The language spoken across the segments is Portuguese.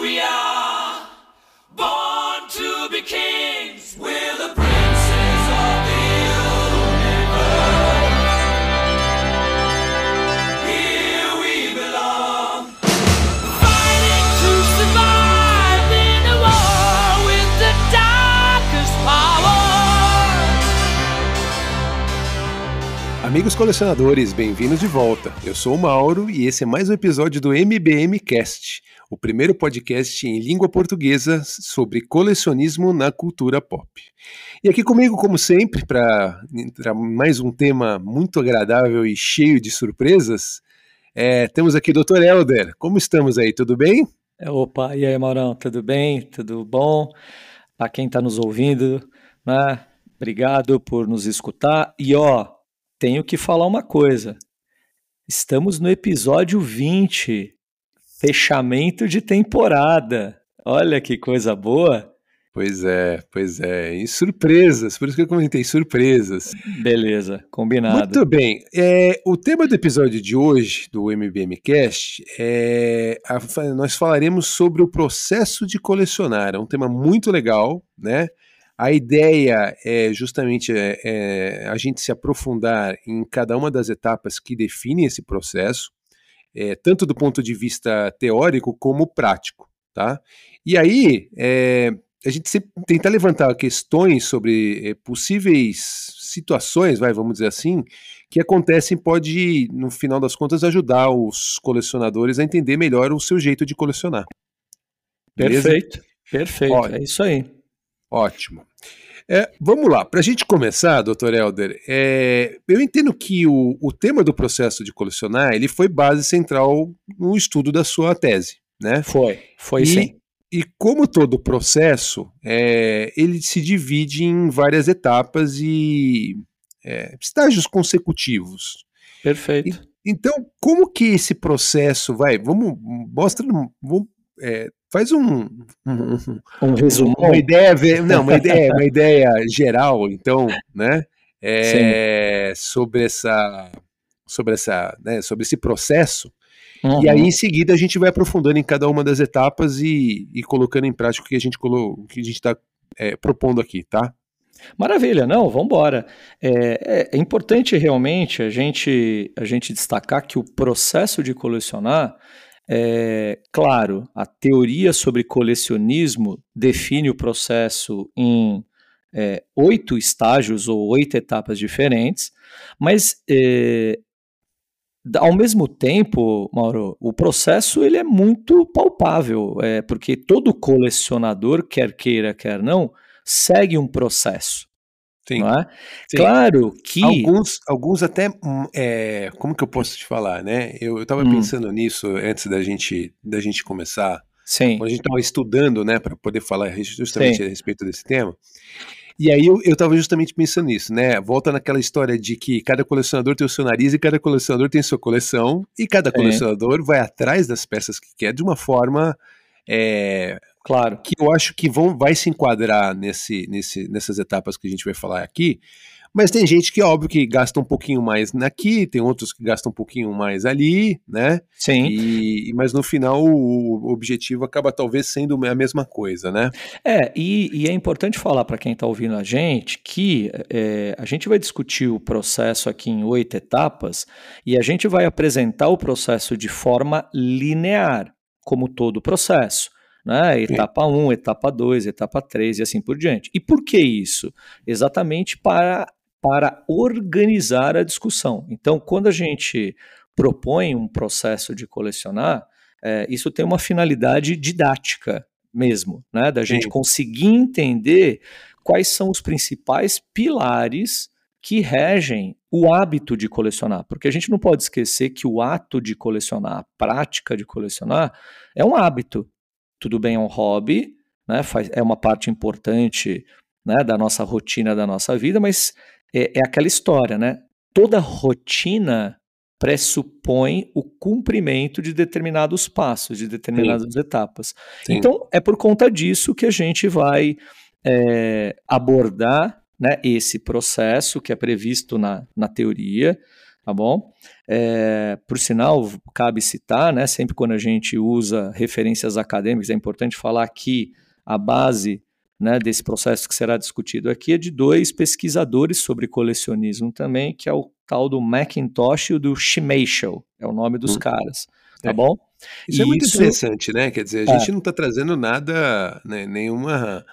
we are, Amigos colecionadores, bem-vindos de volta. Eu sou o Mauro e esse é mais um episódio do MBM Cast, o primeiro podcast em língua portuguesa sobre colecionismo na cultura pop. E aqui comigo, como sempre, para mais um tema muito agradável e cheio de surpresas, é, temos aqui o Dr. Helder. Como estamos aí? Tudo bem? Opa, e aí, Maurão, tudo bem? Tudo bom? Para quem está nos ouvindo, né? Obrigado por nos escutar. E ó, tenho que falar uma coisa. Estamos no episódio 20, fechamento de temporada. Olha que coisa boa. Pois é, pois é. E surpresas, por isso que eu comentei surpresas. Beleza, combinado. Muito bem. É, o tema do episódio de hoje, do MBM Cast, é, a- nós falaremos sobre o processo de colecionar. É um tema muito legal, né? A ideia é justamente é, é, a gente se aprofundar em cada uma das etapas que definem esse processo, é, tanto do ponto de vista teórico como prático, tá? E aí, é, a gente sempre tenta levantar questões sobre eh, possíveis situações, vai, vamos dizer assim, que acontecem pode, no final das contas, ajudar os colecionadores a entender melhor o seu jeito de colecionar. Beleza? Perfeito, perfeito. Olha. É isso aí. Ótimo. É, vamos lá, para a gente começar, doutor Helder, é, eu entendo que o, o tema do processo de colecionar ele foi base central no estudo da sua tese, né? Foi, foi E- sim. E como todo processo, é, ele se divide em várias etapas e é, estágios consecutivos. Perfeito. Então, como que esse processo vai? Vamos mostra, vamos, é, faz um, um- Um resumo. uma ideia, não, uma ideia, uma ideia geral, então, né? é, sobre essa, sobre essa, né, sobre esse processo. Uhum. E aí, em seguida, a gente vai aprofundando em cada uma das etapas e, e colocando em prática o que a gente colo- que a gente está propondo aqui, tá? Maravilha, não, vamos embora. É, é- é importante realmente a gente, a gente destacar que o processo de colecionar, é, claro, a teoria sobre colecionismo define o processo em é, oito estágios ou oito etapas diferentes, mas é, ao mesmo tempo, Mauro, o processo ele é muito palpável, é, porque todo colecionador, quer queira, quer não, segue um processo. Sim. É? Sim. Claro que. Alguns, alguns até, hum, é, como que eu posso te falar, né? Eu, eu tava Hum. pensando nisso antes da gente, da gente começar, Sim, quando a gente estava estudando, né, para poder falar justamente Sim. a respeito desse tema. E aí eu, eu tava justamente pensando nisso, né? Volta naquela história de que cada colecionador tem o seu nariz e cada colecionador tem sua coleção, e cada colecionador vai atrás das peças que quer de uma forma é, claro. que eu acho que vão, vai se enquadrar nesse, nesse, nessas etapas que a gente vai falar aqui. Mas tem gente que, óbvio, que gasta um pouquinho mais aqui, tem outros que gastam um pouquinho mais ali, né? Sim. E, mas no final o objetivo acaba talvez sendo a mesma coisa, né? É, e, e é importante falar para quem está ouvindo a gente que é, a gente vai discutir o processo aqui em oito etapas e a gente vai apresentar o processo de forma linear, como todo processo. Né? Etapa 1, um, etapa 2, etapa 3 e assim por diante. E por que isso? Exatamente para, para organizar a discussão. Então, quando a gente propõe um processo de colecionar, é, isso tem uma finalidade didática mesmo, né? Da gente Sim. conseguir entender quais são os principais pilares que regem o hábito de colecionar, porque a gente não pode esquecer que o ato de colecionar, a prática de colecionar, é um hábito. Tudo bem, é um hobby, né? Faz, é uma parte importante né, da nossa rotina, da nossa vida, mas é, é aquela história, né? Toda rotina pressupõe o cumprimento de determinados passos, de determinadas Sim. etapas. Sim. Então, é por conta disso que a gente vai é, abordar né, esse processo que é previsto na, na teoria, tá bom? É, por sinal, cabe citar, né, sempre quando a gente usa referências acadêmicas, é importante falar que a base né, desse processo que será discutido aqui é de dois pesquisadores sobre colecionismo também, que é o tal do Macintosh e o do Schmeichel, é o nome dos hum. caras, tá é. bom? Isso e é muito isso... interessante, né? Quer dizer, a é. gente não está trazendo nada, né, nenhuma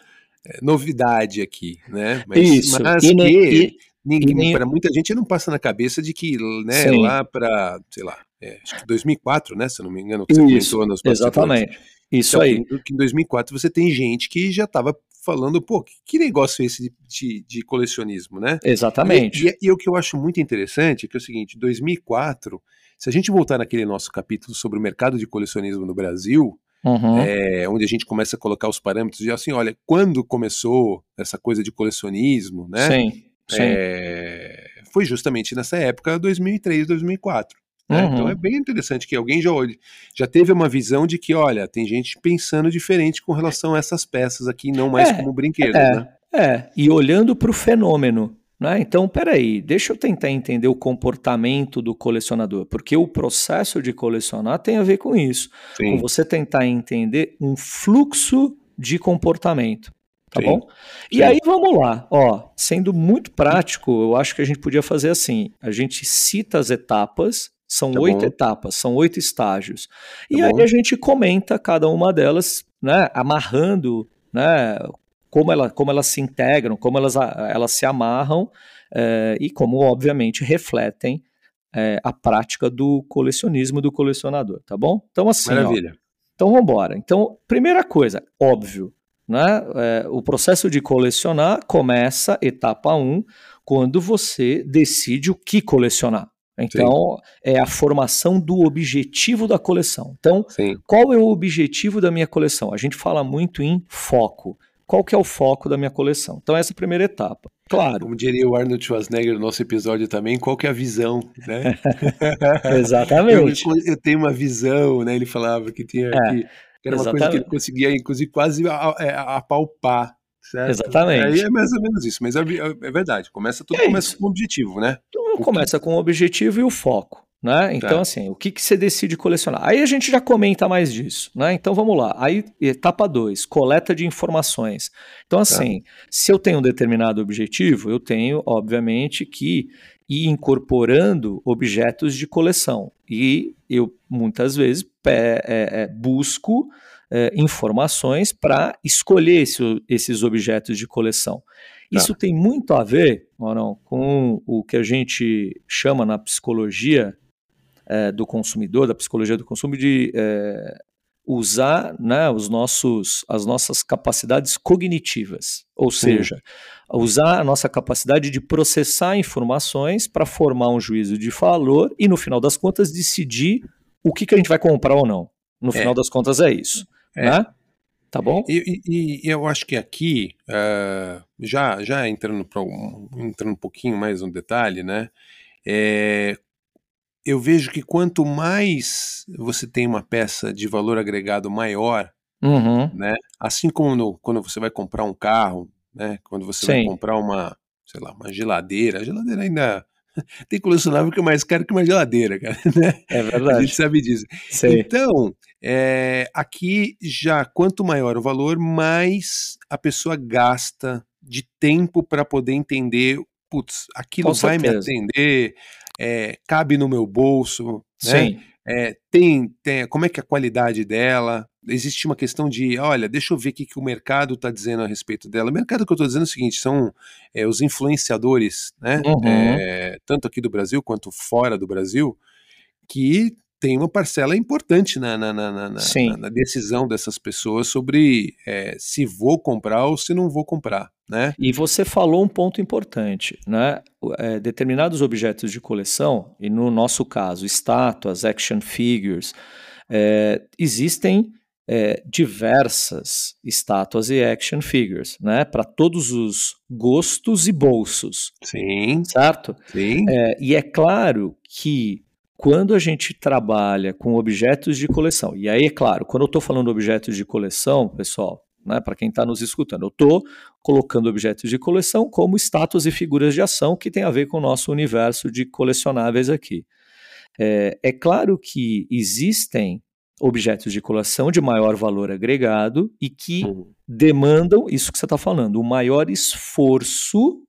é, novidade aqui, né? Mas, isso. mas e, que ninguém, para muita gente não passa na cabeça de que, né, lá para, sei lá, é, acho que 2004, né, se não me engano, que você isso, comentou nos Exatamente. Isso então, aí. Que, em 2004 você tem gente que já estava falando, pô, que, que negócio é esse de, de, de colecionismo, né? Exatamente. E, e, e, o que eu acho muito interessante é que é o seguinte, 2004, se a gente voltar naquele nosso capítulo sobre o mercado de colecionismo no Brasil, uhum. é, onde a gente começa a colocar os parâmetros de assim, olha, quando começou essa coisa de colecionismo, né? Sim. É, foi justamente nessa época, 2003, 2004. Né? Uhum. Então é bem interessante que alguém já, já teve uma visão de que, olha, tem gente pensando diferente com relação a essas peças aqui, não mais é, como brinquedos, é, né? É, e olhando para o fenômeno. Né? Então, peraí, deixa eu tentar entender o comportamento do colecionador, porque o processo de colecionar tem a ver com isso. Sim. Com você tentar entender um fluxo de comportamento. Tá Sim. bom? E Sim. aí vamos lá, ó, sendo muito prático, eu acho que a gente podia fazer assim: a gente cita as etapas são tá oito bom. etapas, são oito estágios. Tá e bom. aí a gente comenta cada uma delas, né, amarrando, né, como, ela, como elas se integram, como elas, elas se amarram é, e como, obviamente, refletem é, a prática do colecionismo do colecionador, tá bom? Então, assim. Maravilha. Ó, então, vamos embora. Então, primeira coisa, óbvio, né, é, o processo de colecionar começa, etapa 1, um, quando você decide o que colecionar. Então, Sim. é a formação do objetivo da coleção. Então, Sim. qual é o objetivo da minha coleção? A gente fala muito em foco. Qual que é o foco da minha coleção? Então, essa é a primeira etapa. Claro. Como diria o Arnold Schwarzenegger no nosso episódio também, qual que é a visão, né? Exatamente. Eu, eu, tenho uma visão, né? Ele falava que tinha é, que, era uma exatamente. coisa que ele conseguia, inclusive, quase é, apalpar Certo? Exatamente. Aí é mais ou menos isso, mas é, é verdade. Começa tudo é começa com um objetivo, né? Tudo começa com o objetivo e o foco. Né? Então, tá. assim, o que, que você decide colecionar? Aí a gente já comenta mais disso, né? Então vamos lá. Aí, etapa 2, coleta de informações. Então, assim, tá. se eu tenho um determinado objetivo, eu tenho, obviamente, que ir incorporando objetos de coleção. E eu, muitas vezes, é, é, busco é, informações para escolher esse, esses objetos de coleção. Tá. Isso tem muito a ver, Morão, com o que a gente chama na psicologia é, do consumidor, da psicologia do consumo, de é, usar né, os nossos, as nossas capacidades cognitivas, ou seja, usar a nossa capacidade de processar informações para formar um juízo de valor e, no final das contas, decidir o que, que a gente vai comprar ou não. No é. final das contas, é isso. É. Né? Tá bom? E, e, e, eu acho que aqui, uh, já, já entrando, pra, entrando um pouquinho mais no detalhe, né? É, eu vejo que quanto mais você tem uma peça de valor agregado maior, uhum. né? Assim como no, quando você vai comprar um carro, né? Quando você Sim. vai comprar uma, sei lá, uma geladeira, a geladeira ainda tem colecionável que é mais caro que uma geladeira, cara. Né? É verdade. A gente sabe disso. Então, é, aqui já quanto maior o valor, mais a pessoa gasta de tempo para poder entender, putz, aquilo Com vai certeza. me atender, é, cabe no meu bolso, né? Sim. É, tem, tem, como é que é a qualidade dela? Existe uma questão de, olha, deixa eu ver o que, que o mercado está dizendo a respeito dela. O mercado que eu estou dizendo é o seguinte: são é, os influenciadores, né? Uhum. É, tanto aqui do Brasil quanto fora do Brasil, que tem uma parcela importante na, na, na, na, decisão dessas pessoas sobre é, se vou comprar ou se não vou comprar. Né? E você falou um ponto importante, né? É, determinados objetos de coleção, e no nosso caso, estátuas, action figures, é, existem é, diversas estátuas e action figures, né? Para todos os gostos e bolsos. Sim. Certo? Sim. É, e é claro que quando a gente trabalha com objetos de coleção, e aí é claro, quando eu estou falando objetos de coleção, pessoal, né, para quem está nos escutando. Eu estou colocando objetos de coleção como status e figuras de ação que tem a ver com o nosso universo de colecionáveis aqui. É, é claro que existem objetos de coleção de maior valor agregado e que Uhum. demandam isso que você está falando, o maior esforço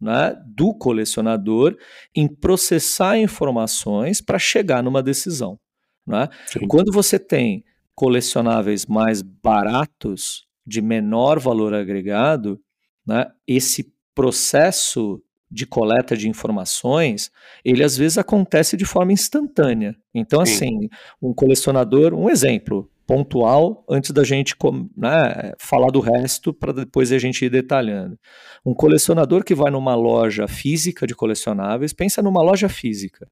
né, do colecionador em processar informações para chegar numa decisão. Né? Quando você tem colecionáveis mais baratos, de menor valor agregado, né, esse processo de coleta de informações, ele às vezes acontece de forma instantânea. Então, Sim. assim, um colecionador, um exemplo pontual, antes da gente né, falar do resto, para depois a gente ir detalhando. Um colecionador que vai numa loja física de colecionáveis, pensa numa loja física.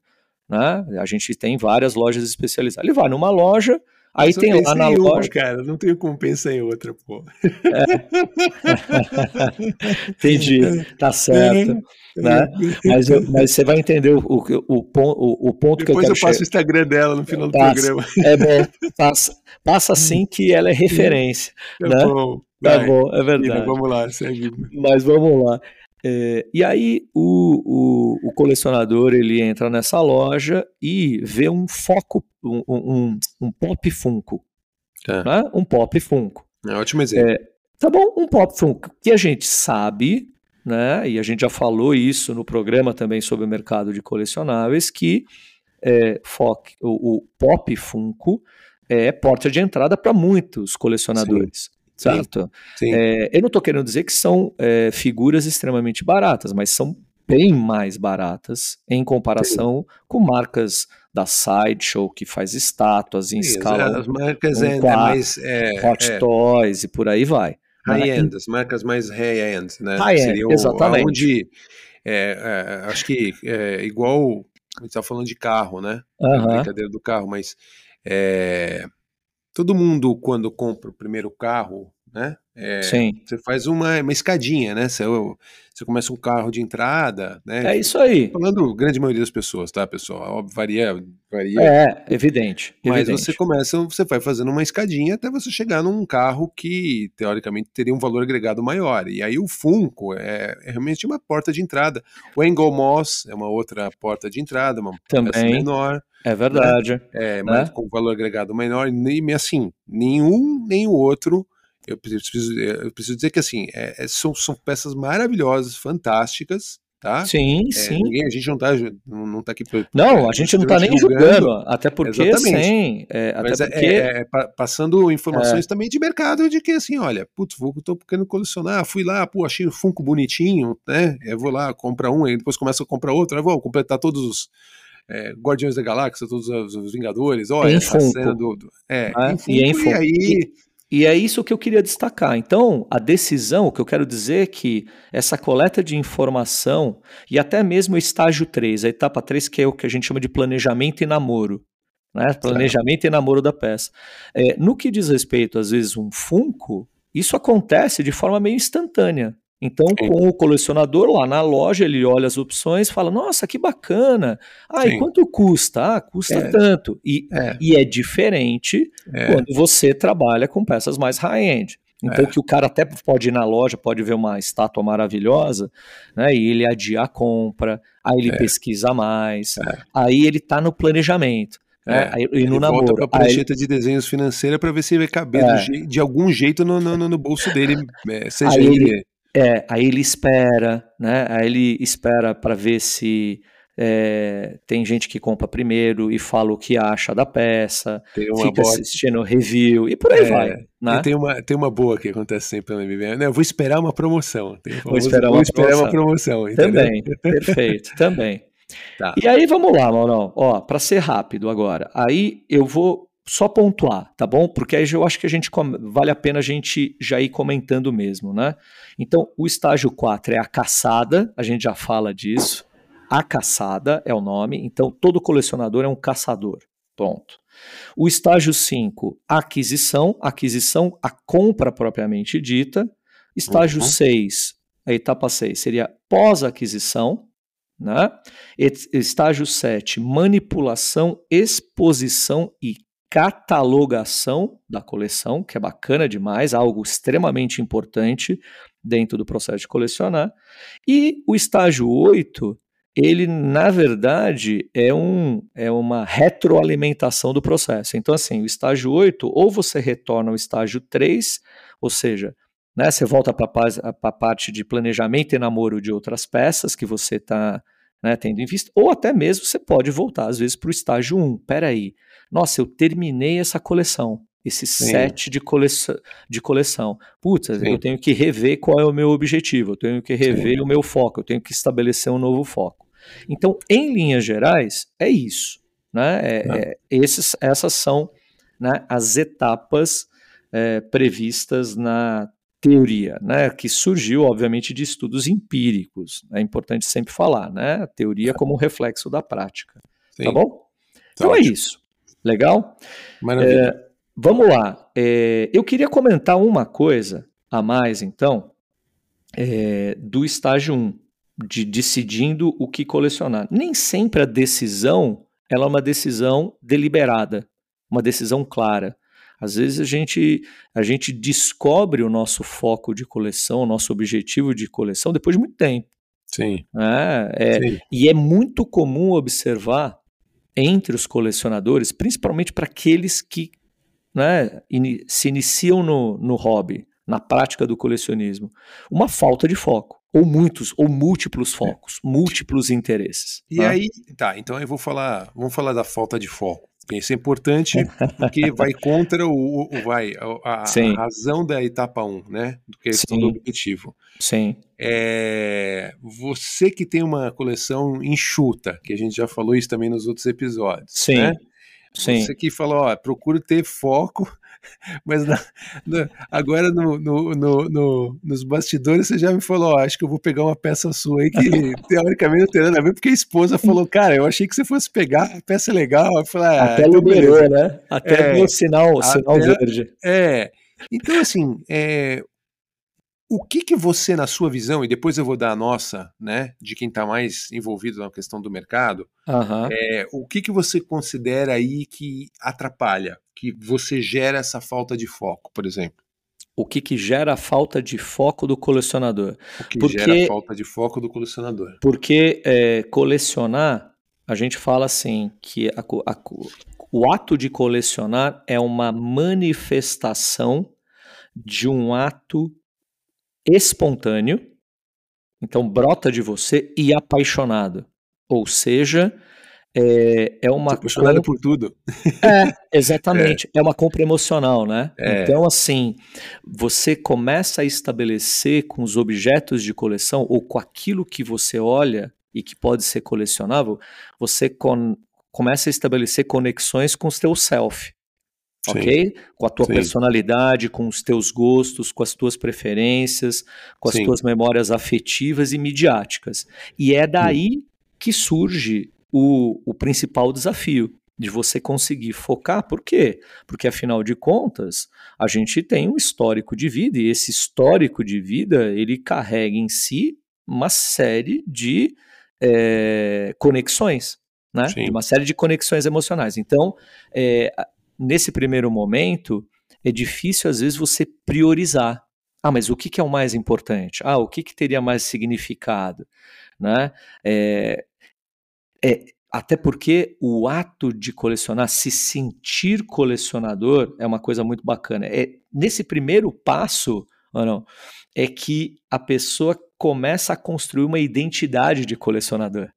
Né? A gente tem várias lojas especializadas. Ele vai numa loja, aí tem lá na em uma, loja. cara, não tenho como pensar em outra, pô. Entendi, tá certo. né? Mas, eu- mas você vai entender o, o, o, o, o ponto que eu Depois quero eu passo o chegar. Instagram dela no final do Passa. programa. É bom, passa, passa assim que ela é referência. Tá né? bom. Tá vai. bom, é verdade. vamos lá, segue. Mas vamos lá. É, e aí o, o, o colecionador ele entra nessa loja e vê um foco, um, um, um pop Funko, Tá. né? um pop Funko. É um ótimo exemplo. Tá bom, um pop Funko que a gente sabe, né? E a gente já falou isso no programa também sobre o mercado de colecionáveis, que é, foc- o, o pop Funko é porta de entrada para muitos colecionadores. Sim. Certo? Sim. É, eu não estou querendo dizer que são é, figuras extremamente baratas, mas são bem mais baratas em comparação com marcas da Sideshow, que faz estátuas em Sim, escala as marcas um é, é quarto, mais é, Hot é, Toys e por aí vai. high-end, as marcas mais high-end, né? High-end, exatamente. Onde, acho que é, igual, a gente tá falando de carro, né? Aham. Brincadeira do carro, mas é, todo mundo quando compra o primeiro carro, né? É, Sim. Você faz uma, uma escadinha, né? Você, você começa um carro de entrada, né? É isso aí. Falando grande maioria das pessoas, tá, pessoal? Varia, varia. É, evidente. Mas evidente. você começa, você vai fazendo uma escadinha até você chegar num carro que, teoricamente, teria um valor agregado maior. E aí o Funko é, é realmente uma porta de entrada. O Engel Moss é uma outra porta de entrada, uma Também. menor, É verdade. é, mas com valor agregado menor. E nem- assim, nenhum nem o outro. Eu preciso, eu preciso dizer que assim, é- é- são, são peças maravilhosas, fantásticas, tá? Sim, É, sim. ninguém, a gente não tá, não, não tá aqui. pra- Não, a gente não tá nem julgando, até porque Exatamente. sem. é, até Mas é- porque. é, é pa- passando informações também de mercado de que assim, olha, putz, vou, tô querendo colecionar, fui lá, pô, achei um Funko bonitinho, né? Eu vou lá, comprar um, aí depois começo a comprar outro, aí vou completar todos os é, Guardiões da Galáxia, todos os, os Vingadores, olha, Funko. cena do, do- é, Ah, e Funko, e, Funko. aí E é isso que eu queria destacar. Então, a decisão, o que eu quero dizer é que essa coleta de informação e até mesmo o estágio 3, a etapa 3, que é o que a gente chama de planejamento e namoro. Né? Planejamento e namoro da peça. É, no que diz respeito, às vezes, um Funko, isso acontece de forma meio instantânea. Então, Sim. com o colecionador lá na loja, ele olha as opções e fala: Nossa, que bacana! Ah, e Sim. quanto custa? Ah, custa É. tanto. E, É. e é diferente É. quando você trabalha com peças mais high-end. Então, É. que o cara até pode ir na loja, pode ver uma estátua maravilhosa, né? E ele adia a compra, aí ele É. pesquisa mais, aí ele tá no planejamento, né? É. Aí, e Ele no volta namoro. pra Aí, prancheta de desenhos financeira para ver se vai caber É. de algum jeito no, no, no- bolso dele, é, seja Aí ele, ele- é, aí ele espera, né? Aí ele espera para ver se é, tem gente que compra primeiro e fala o que acha da peça, uma fica boa assistindo review e por aí É, vai, né? Tem uma, tem uma boa que acontece sempre no MBM. Não, eu vou esperar uma promoção. Famoso, esperar vou uma esperar uma promoção. promoção. entendeu? Também, perfeito, também. Tá. E aí vamos lá, Maurão. Ó, para ser rápido agora. Aí eu vou só pontuar, tá bom? Porque aí eu acho que a gente vale a pena a gente já ir comentando mesmo, né? Então, o estágio 4 é a caçada, a gente já fala disso. A caçada é o nome, então todo colecionador é um caçador. Ponto. O estágio 5, aquisição, aquisição, a compra propriamente dita. Estágio Uhum. 6, a etapa 6 seria pós-aquisição, né? Estágio 7, manipulação, exposição e catalogação da coleção, que é bacana demais, algo extremamente importante dentro do processo de colecionar. E o estágio 8, ele na verdade é, um, é uma retroalimentação do processo. Então, assim, o estágio 8, ou você retorna ao estágio 3, ou seja, né, você volta para a parte de planejamento e namoro de outras peças que você está né, tendo em vista, ou até mesmo você pode voltar, às vezes, para o estágio 1. Peraí, nossa, eu terminei essa coleção, esse Sim. set de, coleção, de coleção. Putz, Sim. eu tenho que rever qual é o meu objetivo, eu tenho que rever Sim. o meu foco, eu tenho que estabelecer um novo foco. Então, em linhas gerais, é isso. Né? É, é. É, esses, essas são né, as etapas é, previstas na teoria, né, que surgiu, obviamente, de estudos empíricos. É importante sempre falar, né? A teoria como um reflexo da prática. Tá Sim. Tá bom? Tá então é isso. Legal? Maravilha. É, vamos lá. É, eu queria comentar uma coisa a mais, então, é, do estágio 1, de decidindo o que colecionar. Nem sempre a decisão ela é uma decisão deliberada, uma decisão clara. Às vezes a gente, a gente descobre o nosso foco de coleção, o nosso objetivo de coleção depois de muito tempo. Sim. É, é, Sim. E é muito comum observar entre os colecionadores, principalmente para aqueles que né, in, se iniciam no, no hobby, na prática do colecionismo, uma falta de foco ou muitos ou múltiplos focos, é. múltiplos interesses. E né? aí, tá, então eu vou falar, vamos falar da falta de foco. Isso é importante porque vai contra o, o vai, a, a, razão da etapa 1, né? Do questão Sim. do objetivo. Sim. É, você que tem uma coleção enxuta, que a gente já falou isso também nos outros episódios. Sim. Né? Sim. Você que falou, ó, procuro ter foco mas na, na, agora no, no, no, nos bastidores você já me falou, ó, acho que eu vou pegar uma peça sua aí que teoricamente não tem nada a ver, porque a esposa falou, cara, eu achei que você fosse pegar, a peça é legal. Eu falei, ah, Até então liberou, né? Até é, o sinal, sinal até, verde. É. Então, assim, é, o que que você, na sua visão, e depois eu vou dar a nossa, né, de quem está mais envolvido na questão do mercado, uhum. é, o que que você considera aí que atrapalha, que você gera essa falta de foco, por exemplo? O que que gera a falta de foco do colecionador? O que porque, gera a falta de foco do colecionador? Porque é, colecionar, a gente fala assim, que a, a, o ato de colecionar é uma manifestação de um ato espontâneo, então brota de você e apaixonado. Ou seja, é, é uma. Apaixonado por tudo. É, exatamente. É. é uma compra emocional, né? É. Então, assim, você começa a estabelecer com os objetos de coleção ou com aquilo que você olha e que pode ser colecionável, você con começa a estabelecer conexões com o seu self ok? Com a tua Sim. personalidade, com os teus gostos, com as tuas preferências, com as Sim. tuas memórias afetivas e midiáticas. E é daí Sim. que surge o, o principal desafio de você conseguir focar. Por quê? Porque, afinal de contas, a gente tem um histórico de vida e esse histórico de vida ele carrega em si uma série de é, conexões. Né? Uma série de conexões emocionais. Então, é, nesse primeiro momento, é difícil às vezes você priorizar. Ah, mas o que, que é o mais importante? Ah, o que, que teria mais significado? Né? É, é, até porque o ato de colecionar, se sentir colecionador, é uma coisa muito bacana. É, nesse primeiro passo, não, é que a pessoa começa a construir uma identidade de colecionador.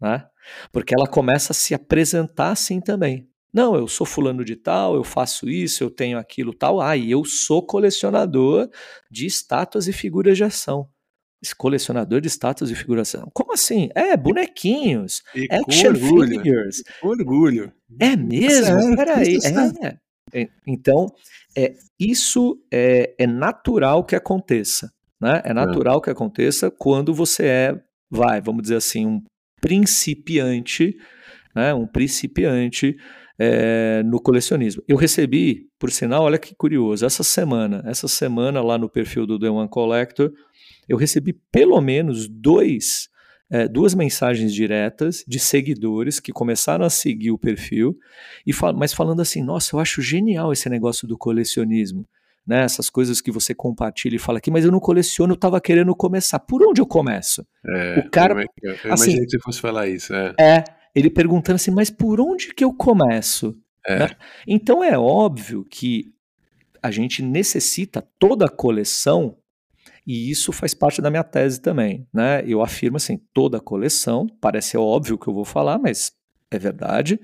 Né? Porque ela começa a se apresentar assim também. Não, eu sou fulano de tal, eu faço isso, eu tenho aquilo tal. Ah, e eu sou colecionador de estátuas e figuras de ação. Esse colecionador de estátuas e figuras de ação. Como assim? É, bonequinhos. E action orgulho, figures. Orgulho. É mesmo? É, Peraí. É. é. Então, é, isso é, é natural que aconteça. Né? É, é. natural é. que aconteça quando você é, vai, vamos dizer assim, um principiante, né? um principiante é, no colecionismo. Eu recebi, por sinal, olha que curioso, essa semana, essa semana lá no perfil do The One Collector, eu recebi pelo menos dois é, duas mensagens diretas de seguidores que começaram a seguir o perfil, e fal mas falando assim: nossa, eu acho genial esse negócio do colecionismo. Né, essas coisas que você compartilha e fala aqui, mas eu não coleciono, eu estava querendo começar. Por onde eu começo? É, o cara, eu, eu, assim, imaginei que você fosse falar isso. É. é, ele perguntando assim, mas por onde que eu começo? É. Né? Então é óbvio que a gente necessita toda a coleção e isso faz parte da minha tese também, né? Eu afirmo assim, toda a coleção, parece óbvio que eu vou falar, mas é verdade,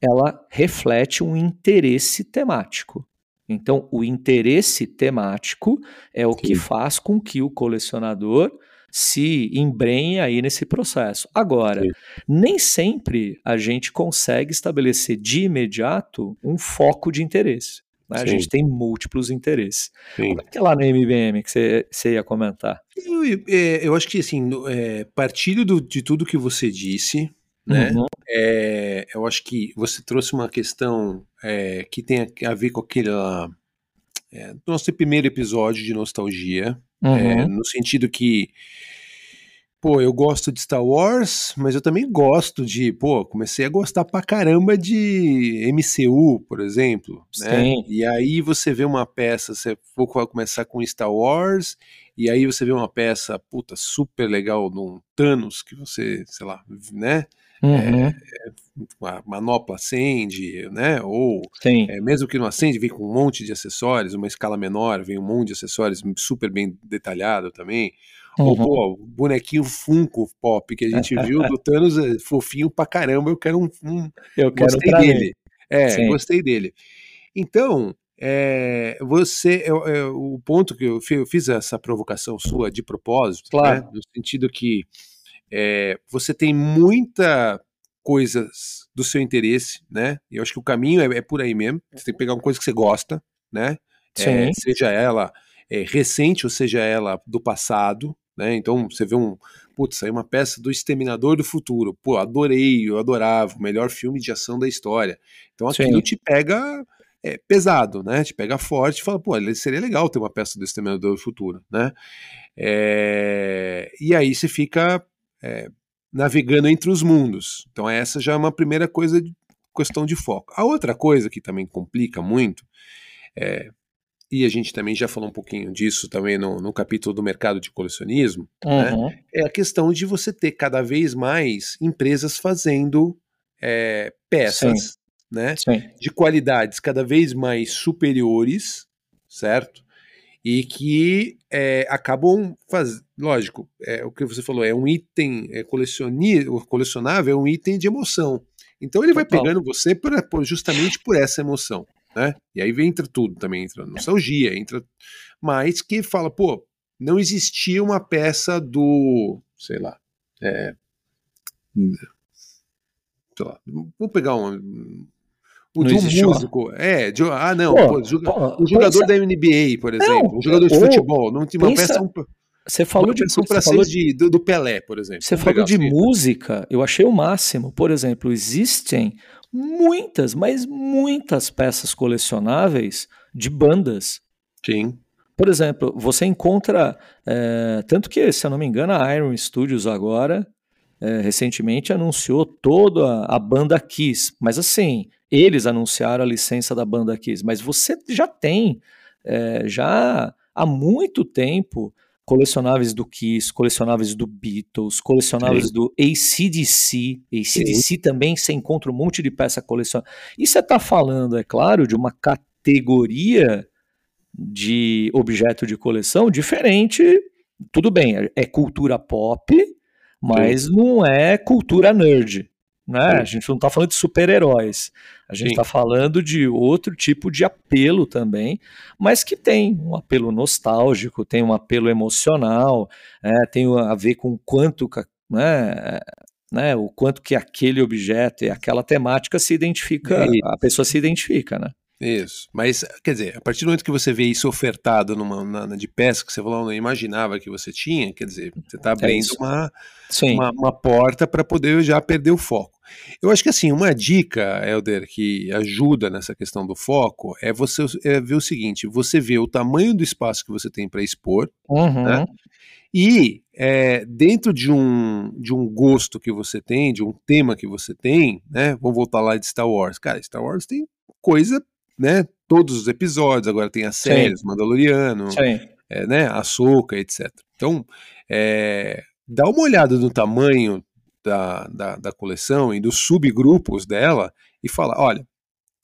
ela reflete um interesse temático. Então, o interesse temático é o Sim. que faz com que o colecionador se embrenhe aí nesse processo. Agora, Sim. nem sempre a gente consegue estabelecer de imediato um foco de interesse. Né? A gente tem múltiplos interesses. Sim. Como é que é lá no MBM que você, você ia comentar? Eu, é, eu acho que assim, é, partilho do- de tudo que você disse, né? Uhum. É, eu acho que você trouxe uma questão é, que tem a, a ver com aquele é, nosso primeiro episódio de nostalgia, é, Uhum. no sentido que, pô, eu gosto de Star Wars, mas eu também gosto de, pô, comecei a gostar pra caramba de MCU, por exemplo, né? Sim. E aí você vê uma peça, você vai começar com Star Wars, e aí você vê uma peça, puta, super legal num Thanos, que você, sei lá, né? Uhum. A manopla acende, né? Ou é, mesmo que não acende, vem com um monte de acessórios, uma escala menor, vem um monte de acessórios super bem detalhado também. Ou, Uhum. pô, o bonequinho Funko Pop que a gente viu do Thanos é fofinho pra caramba, eu quero um. um- Eu quero gostei dele. mim. É, Sim. gostei dele. Então, é, você. é, é, o ponto que eu, eu fiz essa provocação sua de propósito, Claro. né, no sentido que é, você tem muita coisas do seu interesse, né? Eu acho que o caminho é, é por aí mesmo. Você tem que pegar uma coisa que você gosta, né? É, seja ela é, recente ou seja ela do passado, né? Então você vê um, putz, saiu uma peça do Exterminador do Futuro, pô, adorei, eu adorava, o melhor filme de ação da história. Então aquilo Sim. te pega é, pesado, né? Te pega forte, e fala, pô, seria legal ter uma peça do Exterminador do Futuro, né? É, e aí você fica é, navegando entre os mundos. Então essa já é uma primeira coisa, de- questão de foco. A outra coisa que também complica muito é, e a gente também já falou um pouquinho disso também no, no capítulo do mercado de colecionismo, né? Uhum. é a questão de você ter cada vez mais empresas fazendo é, peças né, Sim. de qualidades cada vez mais superiores, certo? E que é, acabam fazendo. Lógico, é, o que você falou, é um item é, colecioni- colecionável, é um item de emoção. Então ele vai Total. pegando você por- justamente por essa emoção. Né? E aí entra tudo também, entra nostalgia, entra. Mas que fala, pô, não existia uma peça do. sei lá. É, sei lá, vou pegar um. O Não de um músico. É, de- ah, não. Pô, pô, joga- pô, um jogador pensa- da NBA, por exemplo. Não, um jogador de futebol. Não tinha uma pensa- peça. Um, Você falou de, você falou de, do, do Pelé, por exemplo. Você falou de assim. música, eu achei o máximo. Por exemplo, existem muitas, mas muitas peças colecionáveis de bandas. Sim. Por exemplo, você encontra. é, tanto que, se eu não me engano, a Iron Studios agora, é, recentemente, anunciou toda a, a banda Kiss. Mas assim, eles anunciaram a licença da banda Kiss. Mas você já tem, é, já há muito tempo, colecionáveis do Kiss, colecionáveis do Beatles, colecionáveis Sim. do ACDC. ACDC também você encontra um monte de peça colecionável. E você está falando, é claro, de uma categoria de objeto de coleção diferente. Tudo bem, é- é cultura pop, mas não é cultura nerd. Né? Sim. A gente não está falando de super-heróis. A gente está falando de outro tipo de apelo também, mas que tem um apelo nostálgico, tem um apelo emocional, é, tem a ver com o quanto, né, é, né, o quanto que aquele objeto e aquela temática se identifica, Isso. a pessoa se identifica, né? Isso. Mas, quer dizer, a partir do momento que você vê isso ofertado numa, na, na- de peça que você falou, não imaginava que você tinha, quer dizer, você está abrindo isso. uma, uma, uma porta para poder já perder o foco. Eu acho que assim, uma dica, Helder, que ajuda nessa questão do foco é você é ver o seguinte: você vê o tamanho do espaço que você tem para expor, Uhum. né? E é, dentro de um, de um gosto que você tem, de um tema que você tem, né? Vamos voltar lá de Star Wars. Cara, Star Wars tem coisa, né? Todos os episódios, agora tem as Sim. séries, Mandaloriano, Sim. é, né? Açúcar, etc. Então, é, dá uma olhada no tamanho da, da, da coleção e dos subgrupos dela e fala, olha,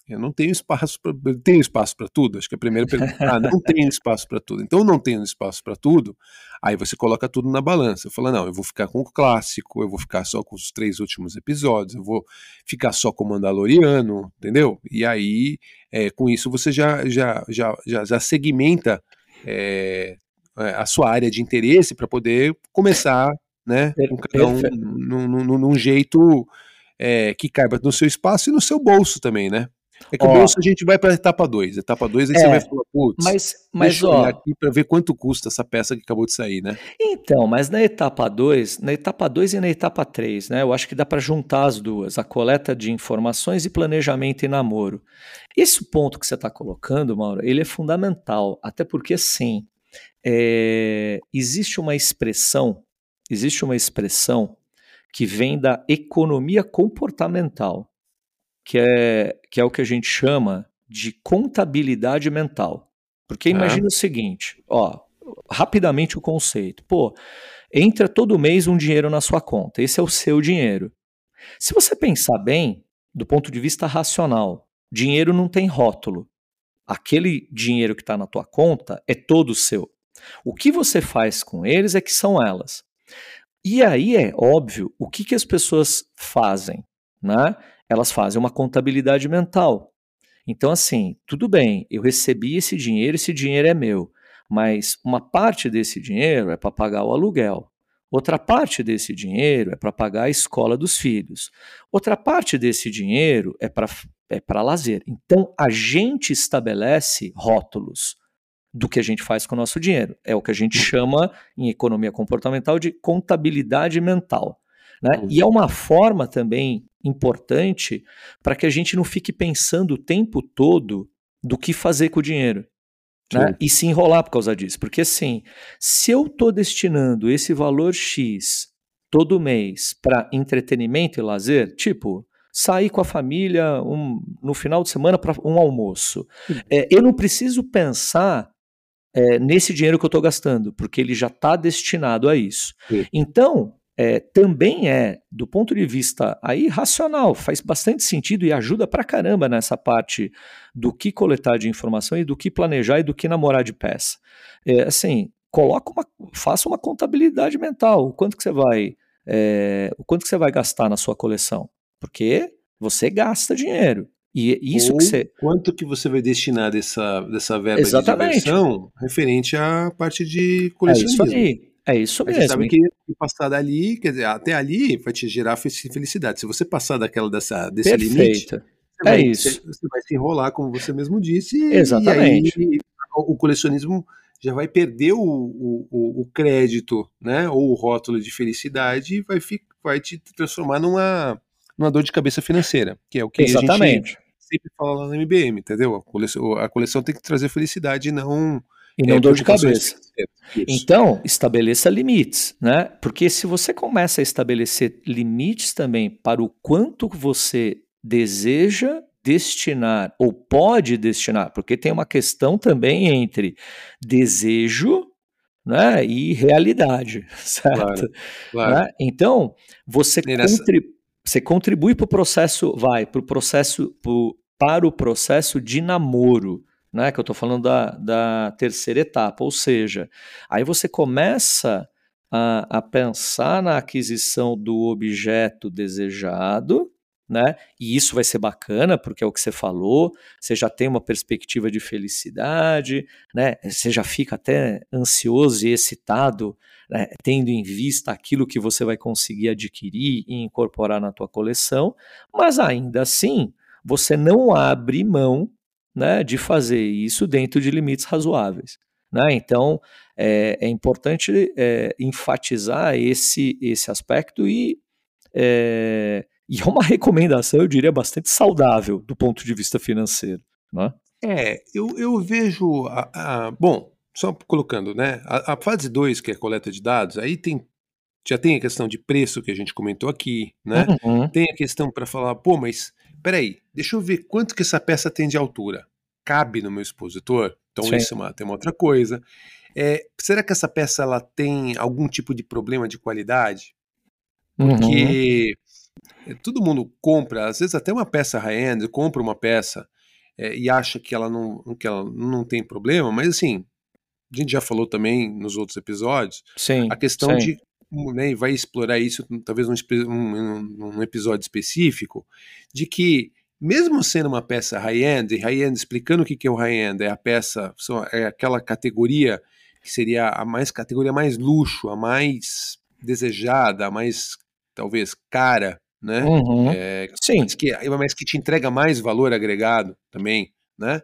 eu não tenho espaço para tenho espaço para tudo. Acho que a primeira pergunta, ah, não tenho espaço para tudo. Então não tenho espaço para tudo. Aí você coloca tudo na balança. Fala, não, eu vou ficar com o clássico, eu vou ficar só com os três últimos episódios, eu vou ficar só com o Mandaloriano, entendeu? E aí, é, com isso você já já já já, já segmenta é, a sua área de interesse para poder começar, né, com cada um num, num- num jeito é, que caiba no seu espaço e no seu bolso também, né? É que o Ó. bolso a gente vai para etapa 2. Etapa 2 aí É, você vai falar, putz, Mas, mas deixa ó, aqui para ver quanto custa essa peça que acabou de sair, né? Então, mas na etapa 2, na etapa 2 e na etapa 3, né? Eu acho que dá para juntar as duas, a coleta de informações e planejamento e namoro. Esse ponto que você está colocando, Mauro, ele é fundamental, até porque sim, é, existe uma expressão, existe uma expressão que vem da economia comportamental, que é, que é o que a gente chama de contabilidade mental. Porque Tá. imagina o seguinte, ó, rapidamente o conceito. Pô, entra todo mês um dinheiro na sua conta. Esse é o seu dinheiro. Se você pensar bem, do ponto de vista racional, dinheiro não tem rótulo. Aquele dinheiro que está na tua conta é todo seu. O que você faz com eles é que são elas. E aí é óbvio o que, que as pessoas fazem, né? Elas fazem uma contabilidade mental. Então, assim, tudo bem, eu recebi esse dinheiro, esse dinheiro é meu, mas uma parte desse dinheiro é para pagar o aluguel, outra parte desse dinheiro é para pagar a escola dos filhos, outra parte desse dinheiro é para é para lazer. Então, a gente estabelece rótulos do que a gente faz com o nosso dinheiro. É o que a gente chama, em economia comportamental, de contabilidade mental. Né? Uhum. E é uma forma também importante para que a gente não fique pensando o tempo todo do que fazer com o dinheiro. Né? E se enrolar por causa disso. Porque assim, se eu estou destinando esse valor X todo mês para entretenimento e lazer, tipo, sair com a família um- no final de semana para um almoço, é, eu não preciso pensar é, nesse dinheiro que eu estou gastando, porque ele já está destinado a isso. Sim. Então, é, também é, do ponto de vista aí racional, faz bastante sentido e ajuda pra caramba nessa parte do que coletar de informação e do que planejar e do que namorar de peça. É, assim, coloca uma, faça uma contabilidade mental. O quanto que você vai, é, o quanto que você vai gastar na sua coleção? Porque você gasta dinheiro. E isso Ou que você. quanto que você vai destinar dessa, dessa verba Exatamente. de diversão referente à parte de É isso colecionismo. aí. É isso Mas você mesmo. sabe que passar dali, quer dizer, até ali vai te gerar fe- felicidade. Se você passar daquela dessa, desse limite, você vai, É isso. Você, vai se enrolar, como você mesmo disse, Exatamente. e aí o, colecionismo já vai perder o, o, o- crédito, né? Ou o rótulo de felicidade e vai, vai te transformar numa, numa dor de cabeça financeira, que é o que a gente Exatamente. Sempre fala lá no MBM, entendeu? A coleção, a coleção tem que trazer felicidade e não. E não é, dor de cabeça. Isso. Então, estabeleça limites, né? Porque se você começa a estabelecer limites também para o quanto você deseja destinar ou pode destinar, porque tem uma questão também entre desejo né, e realidade, certo? Claro, claro. Né? Então, você, nessa- contri- você contribui para o processo, vai, para o processo, pro- para o processo de namoro, né? Que eu estou falando da, da terceira etapa, ou seja, aí você começa a, a pensar na aquisição do objeto desejado, né? E isso vai ser bacana, porque é o que você falou, você já tem uma perspectiva de felicidade, né? Você já fica até ansioso e excitado né, tendo em vista aquilo que você vai conseguir adquirir e incorporar na tua coleção, mas ainda assim você não abre mão né, de fazer isso dentro de limites razoáveis. Né? Então é, é importante é, enfatizar esse, esse aspecto e é, E é uma recomendação, eu diria, bastante saudável do ponto de vista financeiro. Né? É, eu, eu vejo. A, a- bom, só colocando, né? A, a fase 2, que é a coleta de dados, aí tem. Já tem a questão de preço que a gente comentou aqui, né? Uhum. Tem a questão para falar, pô, mas peraí, deixa eu ver quanto que essa peça tem de altura. Cabe no meu expositor? Então Sim. isso é uma, tem uma outra coisa. É, será que essa peça ela tem algum tipo de problema de qualidade? Uhum. Porque é, todo mundo compra, às vezes até uma peça high-end, compra uma peça é, e acha que ela, não, que ela não tem problema, mas assim, a gente já falou também nos outros episódios, Sim. a questão sim. de né, e vai explorar isso talvez num, um- num episódio específico, de que mesmo sendo uma peça high-end, e high-end explicando o que que é o high-end, é a peça, é aquela categoria que seria a mais categoria mais luxo, a mais desejada, a mais talvez cara, né? Uhum. É, Sim. mas que, mas que te entrega mais valor agregado também, né?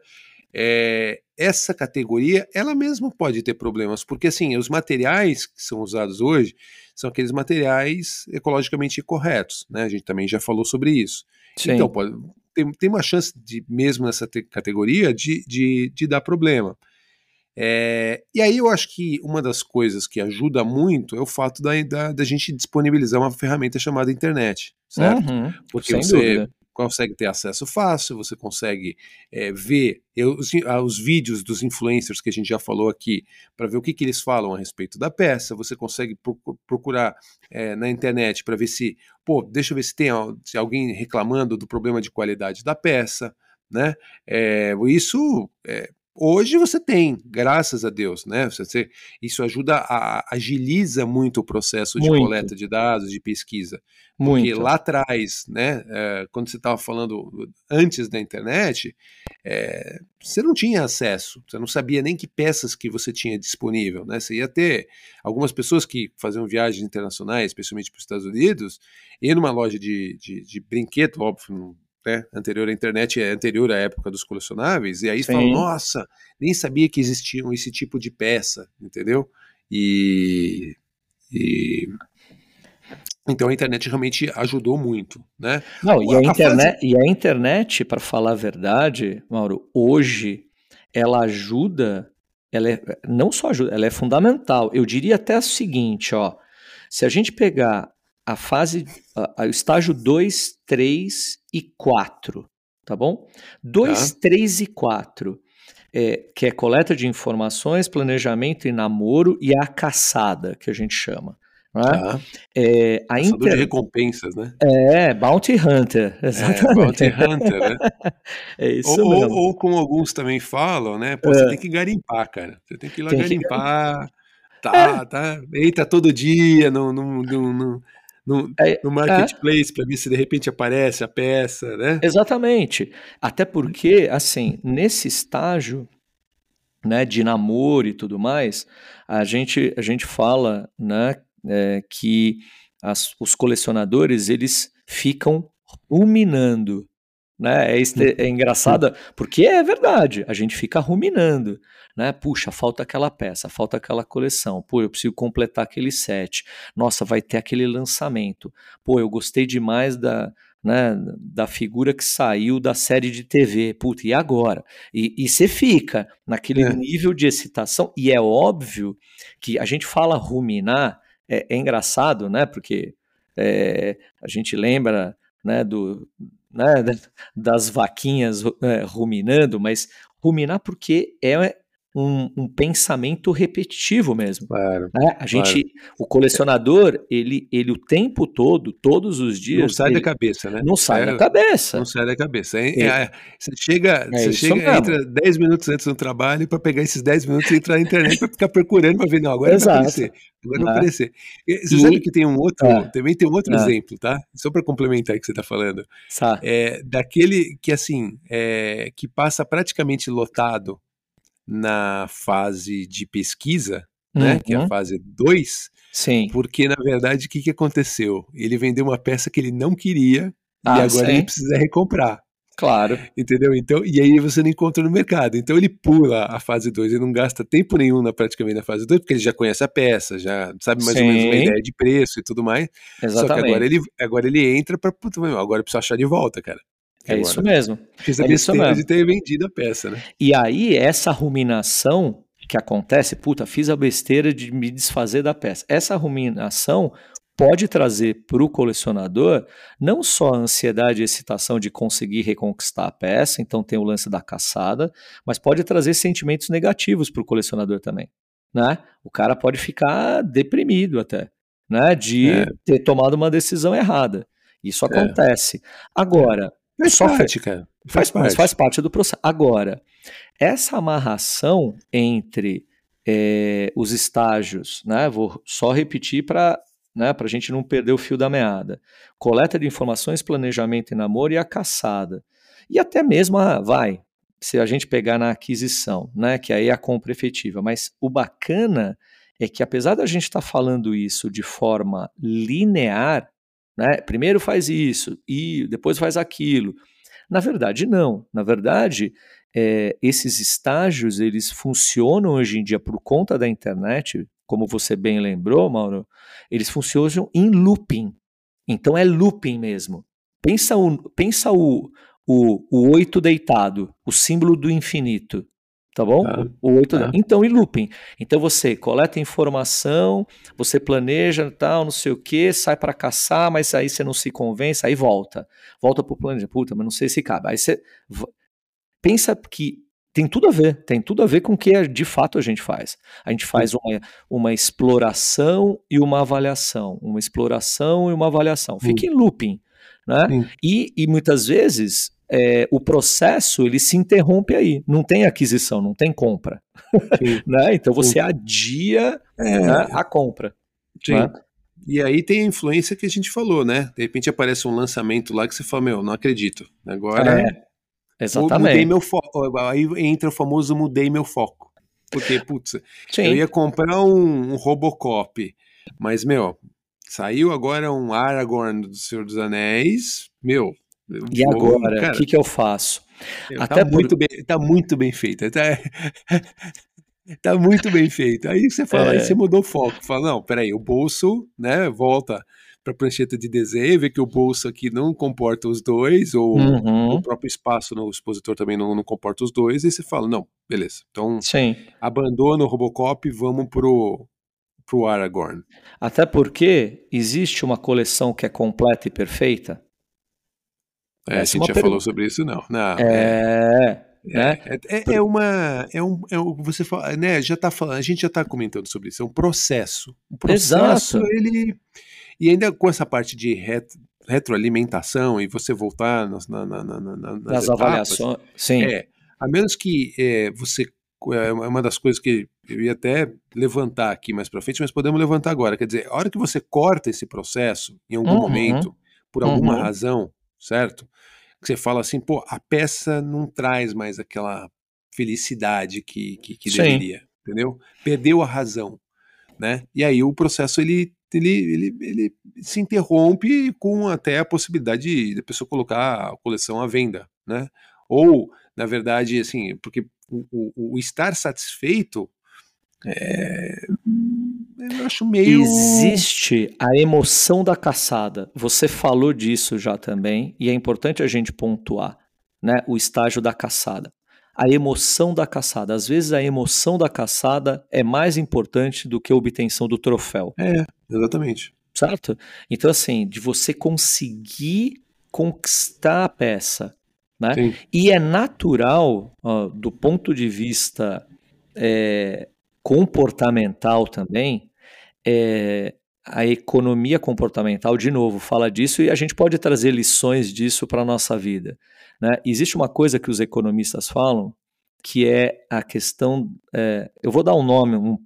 É, essa categoria, ela mesma pode ter problemas, porque assim, os materiais que são usados hoje são aqueles materiais ecologicamente corretos, né? A gente também já falou sobre isso. Sim. Então, pode, tem, tem uma chance de, mesmo nessa te- categoria, de, de, de dar problema. É, e aí eu acho que uma das coisas que ajuda muito é o fato da, da, da gente disponibilizar uma ferramenta chamada internet, certo? Uhum. Porque você dúvida. Consegue ter acesso fácil, você consegue é, ver os, ah, os vídeos dos influencers que a gente já falou aqui, para ver o que, que eles falam a respeito da peça, você consegue procu- procurar é, na internet para ver se, pô, deixa eu ver se tem se alguém reclamando do problema de qualidade da peça, né? É, isso é, hoje você tem, graças a Deus, né? Você- isso ajuda a agiliza muito o processo de Muito. coleta de dados, de pesquisa. Porque Muito. lá atrás, né, é, quando você estava falando antes da internet, é, você não tinha acesso, você não sabia nem que peças que você tinha disponível, né? Você ia ter algumas pessoas que faziam viagens internacionais, especialmente para os Estados Unidos, e numa loja de, de, de brinquedo, óbvio, né, anterior à internet, é anterior à época dos colecionáveis, e aí Sim. falam, nossa, nem sabia que existiam esse tipo de peça, entendeu? E, e então a internet realmente ajudou muito, né? Não, e A- a, internet, e a internet, para falar a verdade, Mauro, hoje ela ajuda, ela é, não só ajuda, ela é fundamental. Eu diria até o seguinte, ó, se a gente pegar a fase, a- a- o estágio 2, 3 e 4, tá bom? 2, 3 e 4, é, que é coleta de informações, planejamento e namoro e a caçada, que a gente chama. não é? Tá? É, a Caçador de inter... recompensas, né? É, Bounty Hunter, É, exatamente. Bounty Hunter, né? É isso Ou, ou, mesmo. ou como alguns também falam, né? Pô, você tem que garimpar, cara. Você tem que ir lá Tem que garimpar. Tá, tá. Entra todo dia no, no, no, no, no, É, no marketplace para ver se de repente aparece a peça, né? Exatamente. Até porque, assim, nesse estágio né, de namoro e tudo mais, a gente, a gente fala né, é, que as- os colecionadores eles ficam ruminando. Né? É, este- é engraçado, porque é verdade, a gente fica ruminando. Né? Puxa, falta aquela peça, falta aquela coleção. Pô, eu preciso completar aquele set. Nossa, vai ter aquele lançamento. Pô, eu gostei demais da, né, da figura que saiu da série de TV. Puta, e agora? E e você fica naquele É. nível de excitação, e é óbvio que a gente fala ruminar, é, é engraçado, né? Porque é, a gente lembra né, do, né, da- das vaquinhas é, ruminando, mas ruminar porque é um, um pensamento repetitivo mesmo. Claro. né? A gente, o colecionador, ele, ele o tempo todo, todos os dias, Não sai da cabeça, né? não sai É, da cabeça. Não sai da cabeça. É- É. é- você chega, É você chega entra 10 minutos antes do trabalho para pegar esses 10 minutos e entrar na internet para ficar procurando para ver, não, agora vai Exato. aparecer. Agora vai É. aparecer. E Você E- sabe que tem um outro, É. também tem um outro É. exemplo, tá? Só para complementar o que você está falando. Sabe? É, daquele que, assim, que passa praticamente lotado na fase de pesquisa, né? Que é a Uhum. fase 2, Sim. porque, na verdade, o que, que aconteceu? Ele vendeu uma peça que ele não queria e Ah, agora sim. ele precisa recomprar. Claro. Entendeu? Então, e aí você não encontra no mercado. Então ele pula a fase 2, ele não gasta tempo nenhum na, praticamente na fase 2, porque ele já conhece a peça, já sabe mais Sim. ou menos uma ideia de preço e tudo mais. Exatamente. Só que agora ele, agora ele entra para agora eu preciso achar de volta, cara. É agora. isso mesmo. Fiz a é besteira de ter vendido a peça, né? E aí, essa ruminação que acontece, puta, fiz a besteira de me desfazer da peça. Essa ruminação pode trazer para o colecionador não só a ansiedade e excitação de conseguir reconquistar a peça, então tem o lance da caçada, mas pode trazer sentimentos negativos para o colecionador também. Né? O cara pode ficar deprimido até, né? De é. ter tomado uma decisão errada. Isso é. acontece. Agora, faz só parte, cara. Faz, faz parte. faz parte do processo. Agora, essa amarração entre é, os estágios, né? Vou só repetir para né, para a gente não perder o fio da meada. Coleta de informações, planejamento e namoro e a caçada. E até mesmo, a, vai, se a gente pegar na aquisição, né, que aí é a compra efetiva. Mas o bacana é que apesar da gente estar tá falando isso de forma linear, né, primeiro faz isso e depois faz aquilo. Na verdade, não. Na verdade, é, esses estágios eles funcionam hoje em dia por conta da internet, como você bem lembrou, Mauro, eles funcionam em looping. Então é looping mesmo. Pensa o, pensa o, o, o 8 deitado, o símbolo do infinito. Tá bom? Ah, o 8 ah. Então, em looping. Então você coleta informação, você planeja, tal, não sei o que, sai para caçar, mas aí você não se convence, aí volta. Volta pro planejamento. Puta, mas não sei se cabe. Aí você pensa que tem tudo a ver, tem tudo a ver com o que de fato a gente faz. A gente faz uma, uma exploração e uma avaliação, uma exploração e uma avaliação. Fica em looping, né? E, e muitas vezes é, o processo ele se interrompe aí. Não tem aquisição, não tem compra, né? Então você adia é. né, a compra. Sim. Né? E aí tem a influência que a gente falou, né? De repente aparece um lançamento lá que você fala, meu, não acredito. Agora é. Exatamente. Mudei meu foco. Aí entra o famoso mudei meu foco. Porque, putz, Sim. eu ia comprar um, um, Robocop, mas, meu, saiu agora um Aragorn do Senhor dos Anéis, meu. E agora, o que, que eu faço? Tá Até tá, por... muito bem, tá muito bem feito. Tá, tá muito bem feito. Aí você fala, é. aí você mudou o foco. Fala, não, peraí, o bolso, né, volta para a prancheta de desenho, vê que o bolso aqui não comporta os dois, ou uhum. o próprio espaço no expositor também não, não comporta os dois, e você fala, não, beleza, então Sim. abandona o Robocop e vamos pro, pro Aragorn. Até porque existe uma coleção que é completa e perfeita? É, Essa a gente já pergunta. falou sobre isso, não. não é... é... Né? É, é, é, uma. É um, é um, você fala, né? Já tá falando, a gente já está comentando sobre isso. É um processo. Um processo, Exato. ele e ainda com essa parte de retro, retroalimentação e você voltar nas, na, na, na, nas, nas avaliações. Sim. É, a menos que é, você. É uma das coisas que eu ia até levantar aqui mais para frente, mas podemos levantar agora. Quer dizer, a hora que você corta esse processo, em algum uhum. momento, por alguma uhum. razão, certo? Que você fala assim, pô, a peça não traz mais aquela felicidade que, que, que deveria, entendeu? Perdeu a razão, né? E aí o processo ele ele, ele, ele se interrompe com até a possibilidade de a pessoa colocar a coleção à venda, né? Ou, na verdade, assim, porque o, o, o estar satisfeito é, eu acho meio. Existe a emoção da caçada. Você falou disso já também, e é importante a gente pontuar, né? O estágio da caçada a emoção da caçada. Às vezes a emoção da caçada é mais importante do que a obtenção do troféu. É, exatamente. Certo? Então, assim, de você conseguir conquistar a peça. Né? Sim. E é natural, ó, do ponto de vista é, comportamental também, é, a economia comportamental, de novo, fala disso e a gente pode trazer lições disso para a nossa vida. Né? Existe uma coisa que os economistas falam, que é a questão. É, eu vou dar um nome, um,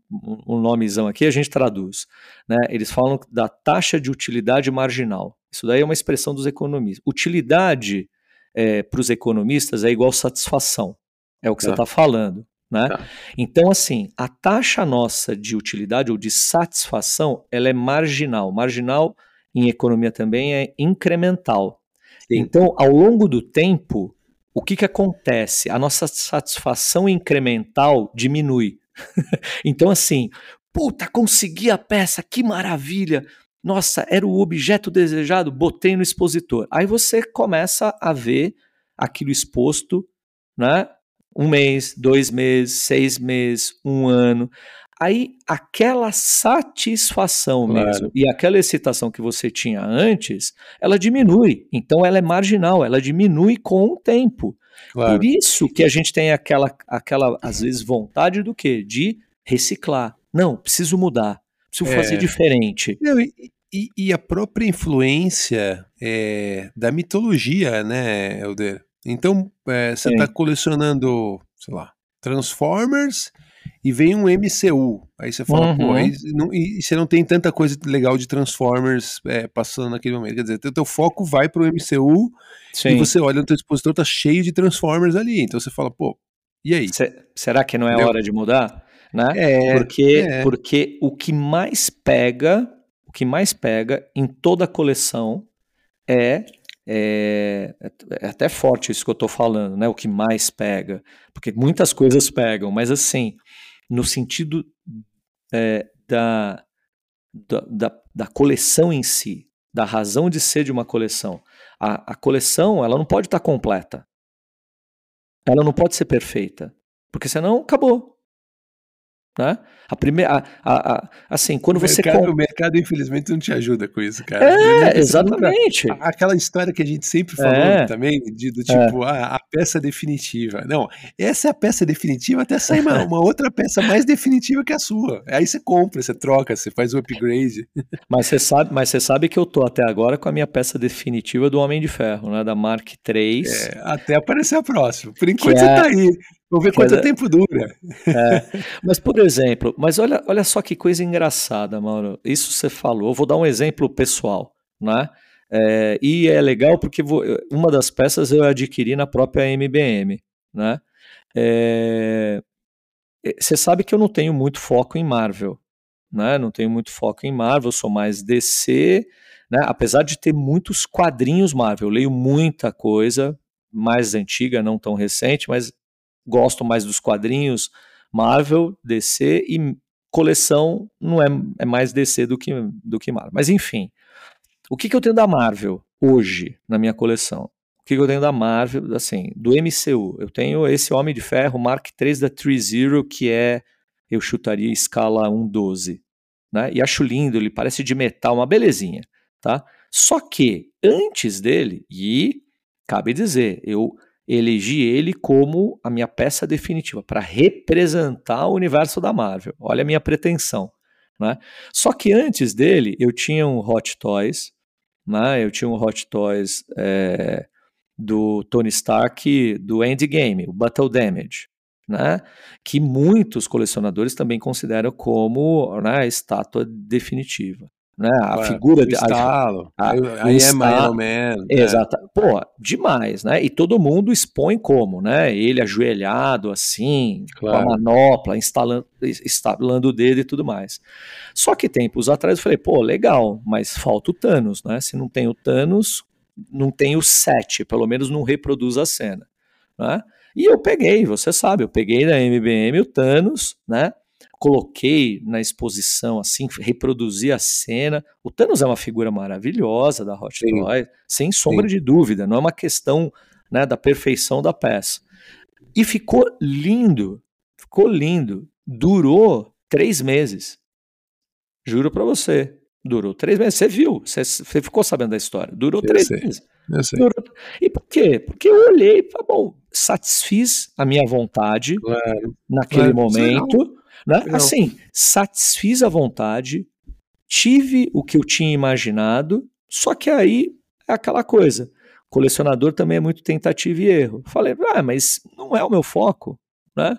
um nomezão aqui, a gente traduz. Né? Eles falam da taxa de utilidade marginal. Isso daí é uma expressão dos economistas. Utilidade é, para os economistas é igual satisfação. É o que tá. você está falando. Né? Tá. Então, assim, a taxa nossa de utilidade ou de satisfação, ela é marginal. Marginal, em economia também, é incremental. Sim. Então, ao longo do tempo, o que, que acontece? A nossa satisfação incremental diminui. então, assim, puta, consegui a peça, que maravilha! Nossa, era o objeto desejado, botei no expositor. Aí você começa a ver aquilo exposto, né? Um mês, dois meses, seis meses, um ano. Aí aquela satisfação Claro. mesmo e aquela excitação que você tinha antes, ela diminui. Então ela é marginal, ela diminui com o tempo. Claro. Por isso que a gente tem aquela, aquela às vezes, vontade do quê? De reciclar. Não, preciso mudar, preciso É. fazer diferente. Não, e, e- e a própria influência é, da mitologia, né, Helder? Então, é, você está colecionando, sei lá, Transformers e vem um MCU. Aí você fala, pô, Uhum. aí não- e, e você não tem tanta coisa legal de Transformers é, passando naquele momento. Quer dizer, teu, teu foco vai pro MCU e Sim. você olha no teu expositor, tá cheio de Transformers ali. Então você fala, pô, e aí? Se- será que não é Entendeu? hora de mudar? Né? É, porque, é. porque o que mais pega, o que mais pega em toda a coleção é, é, é até forte isso que eu tô falando, né? O que mais pega, porque muitas coisas pegam, mas assim, no sentido é, da, da, da, coleção em si, da razão de ser de uma coleção, a, a coleção ela não pode estar completa, ela não pode ser perfeita, porque senão acabou. Né? A primeira, a- a- assim, quando o, você mercado, com- o mercado, infelizmente, não te ajuda com isso, cara. É, exatamente. Aquela história que a gente sempre falou É. também, de, do tipo, ah, a peça definitiva. Não, essa é a peça definitiva até sair uma, uma outra peça mais definitiva que a sua. Aí você compra, você troca, você faz o upgrade. Mas você sabe, mas você sabe que eu tô até agora com a minha peça definitiva do Homem de Ferro, né? Da Mark III. É, até aparecer a próxima. Por enquanto você é- tá aí. Vamos ver quanto é- tempo dura. Mas, por exemplo, mas olha, olha só que coisa engraçada, Mauro. Isso você falou. Eu vou dar um exemplo pessoal, né? É, e é legal porque vou- uma das peças eu adquiri na própria MBM, né? É, é, você sabe que eu não tenho muito foco em Marvel, né? Não tenho muito foco em Marvel, sou mais DC, né? Apesar de ter muitos quadrinhos Marvel, eu leio muita coisa mais antiga, não tão recente, mas gosto mais dos quadrinhos Marvel, DC e coleção não é, é mais DC do que, do que Marvel. Mas enfim, o que, que eu tenho da Marvel hoje na minha coleção? O que, que eu tenho da Marvel, assim, do MCU? Eu tenho esse Homem de Ferro Mark III da 30, que é, eu chutaria escala 1.12, né? E acho lindo, ele parece de metal, uma belezinha, tá? Só que antes dele, e cabe dizer, eu elegi ele como a minha peça definitiva para representar o universo da Marvel. Olha a minha pretensão, né? Só que antes dele eu tinha um Hot Toys, né? Eu tinha um Hot Toys é, do Tony Stark do Endgame, o Battle Damage, né? Que muitos colecionadores também consideram como né, a estátua definitiva. Né? A Ué, figura de, a- estalo. a- é estalo- Iron Man. né? Exato. Pô, demais, né? E todo mundo expõe como, né? Ele ajoelhado assim, Claro. com a manopla, instalando, instalando o dedo e tudo mais. Só que tempos atrás eu falei, pô, legal, mas falta o Thanos, né? Se não tem o Thanos, não tem o 7, pelo menos não reproduz a cena, né? E eu peguei, você sabe, eu peguei da MBM o Thanos, né? Coloquei na exposição, assim, reproduzi a cena. O Thanos é uma figura maravilhosa da Hot Sim. Toys, sem sombra de dúvida, não é uma questão né, da perfeição da peça. E ficou lindo, ficou lindo. Durou três meses. Juro pra você. Durou três meses. Você viu, você, você ficou sabendo da história. Durou Eu três sei. meses. Durou- E por quê? Porque eu olhei e falei, bom, satisfiz a minha vontade Claro. naquele Claro, momento, né? Assim, satisfiz a vontade, tive o que eu tinha imaginado, só que aí é aquela coisa. Colecionador também é muito tentativa e erro. Falei, ah, mas não é o meu foco, né?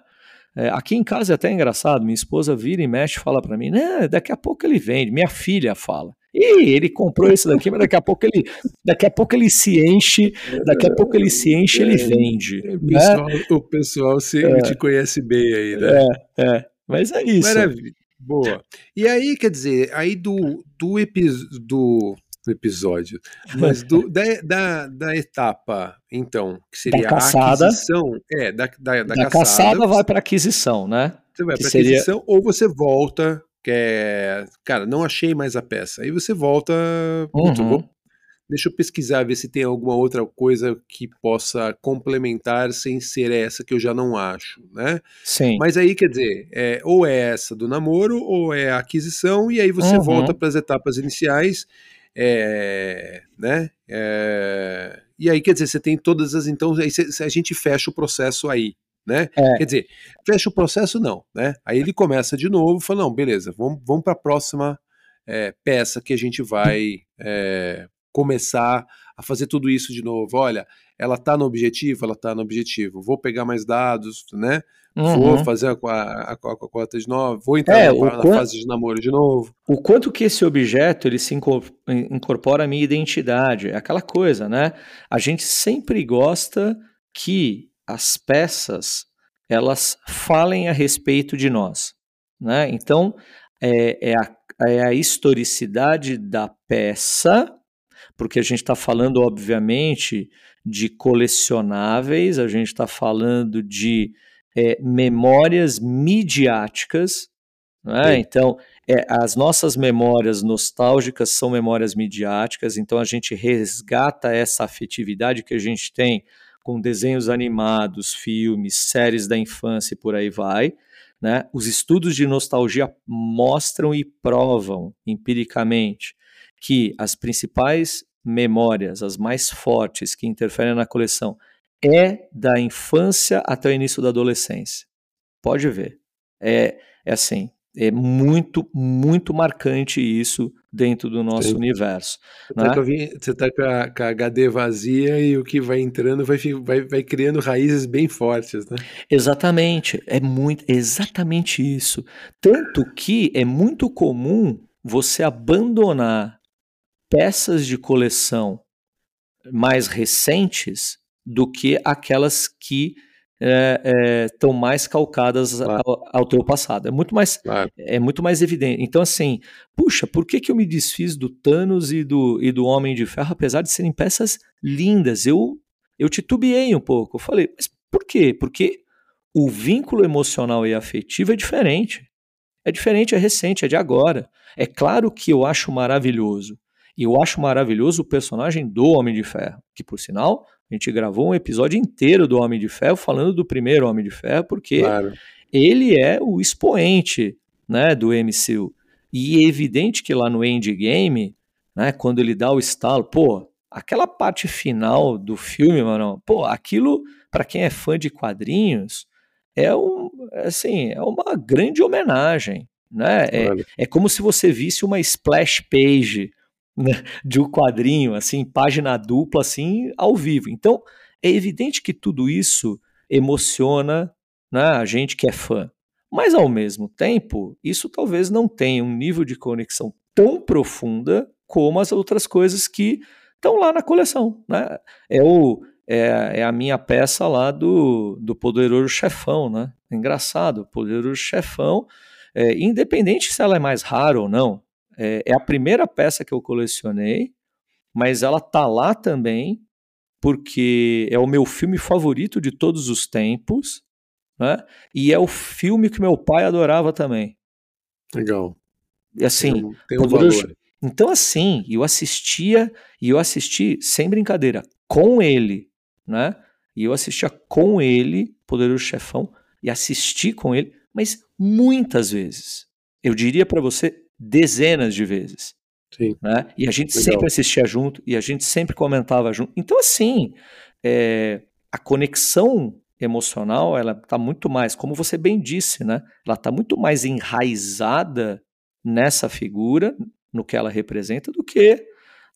É, aqui em casa é até engraçado, minha esposa vira e mexe e fala pra mim, né, daqui a pouco ele vende, minha filha fala. E ele comprou esse daqui, mas daqui a pouco ele, daqui a pouco ele se enche, daqui a pouco ele se enche, ele vende. O né? pessoal, o pessoal se, te conhece bem aí, né? É, mas é isso. Maravilha. Boa. E aí, quer dizer, aí do, do episódio. Do, episódio. Mas do, da, da, da, etapa, então, que seria da caçada, a aquisição. É, da, da, da, da caçada, caçada vai para aquisição, né? Você vai para seria... aquisição ou você volta, que é, cara, não achei mais a peça. Aí você volta, uhum. vou, deixa eu pesquisar, ver se tem alguma outra coisa que possa complementar sem ser essa que eu já não acho, né? Sim. Mas aí, quer dizer, é, ou é essa do namoro, ou é a aquisição, e aí você uhum. volta para as etapas iniciais é, né? É, e aí, quer dizer, você tem todas as. Então, aí a gente fecha o processo aí. Né? É. Quer dizer, fecha o processo, não. Né? Aí ele começa de novo e fala: não, beleza, vamos, vamos para a próxima é, peça que a gente vai é, começar a fazer tudo isso de novo. Olha, ela está no objetivo, ela está no objetivo. Vou pegar mais dados, né? Uhum. Vou fazer a, a, a, cota de novo, vou entrar é, na, na fase de namoro de novo. O quanto que esse objeto ele se incorpora à minha identidade, é aquela coisa, né? A gente sempre gosta que as peças elas falem a respeito de nós, né? Então é, é, a, é a historicidade da peça, porque a gente está falando, obviamente, de colecionáveis, a gente está falando de é, memórias midiáticas. Né? Então, é, as nossas memórias nostálgicas são memórias midiáticas, então a gente resgata essa afetividade que a gente tem com desenhos animados, filmes, séries da infância e por aí vai. Né? Os estudos de nostalgia mostram e provam empiricamente que as principais memórias, as mais fortes que interferem na coleção, é da infância até o início da adolescência. Pode ver. É, é assim, é muito, muito marcante isso dentro do nosso Sim. universo. Você está né? tá com, a, com, a, HD vazia e o que vai entrando vai, vai, vai criando raízes bem fortes, né? Exatamente, é muito, exatamente isso. Tanto que é muito comum você abandonar peças de coleção mais recentes do que aquelas que estão é, é, mais calcadas claro. ao, ao teu passado. É muito mais claro. é muito mais evidente. Então assim, puxa, por que, que eu me desfiz do Thanos e do, e do Homem de Ferro, apesar de serem peças lindas? Eu eu titubeei um pouco. Eu falei, mas por quê? Porque o vínculo emocional e afetivo é diferente. É diferente, é recente, é de agora. É claro que eu acho maravilhoso. E eu acho maravilhoso o personagem do Homem de Ferro, que por sinal a gente gravou um episódio inteiro do Homem de Ferro falando do primeiro Homem de Ferro, porque claro. ele é o expoente né, do MCU. E é evidente que lá no Endgame, né, quando ele dá o estalo, pô, aquela parte final do filme, mano, pô, aquilo, para quem é fã de quadrinhos, é um, assim, é uma grande homenagem, né? É, é como se você visse uma splash page né, de um quadrinho, assim, página dupla, assim, ao vivo. Então, é evidente que tudo isso emociona né, a gente que é fã. Mas, ao mesmo tempo, isso talvez não tenha um nível de conexão tão profunda como as outras coisas que estão lá na coleção. Né? É, o, é, é, a minha peça lá do, do Poderoso Chefão. Né? Engraçado, Poderoso Chefão, é, independente se ela é mais rara ou não, é, é a primeira peça que eu colecionei, mas ela tá lá também porque é o meu filme favorito de todos os tempos, né? E é o filme que meu pai adorava também. Legal. E assim, tem um, tem um valor. Então assim, eu assistia e eu assisti sem brincadeira com ele, né? E eu assistia com ele, Poderoso Chefão, e assisti com ele, mas muitas vezes. Eu diria para você dezenas de vezes. Sim. Né? E a gente Legal. sempre assistia junto e a gente sempre comentava junto. Então, assim, é, a conexão emocional, ela está muito mais, como você bem disse, né? Ela está muito mais enraizada nessa figura, no que ela representa, do que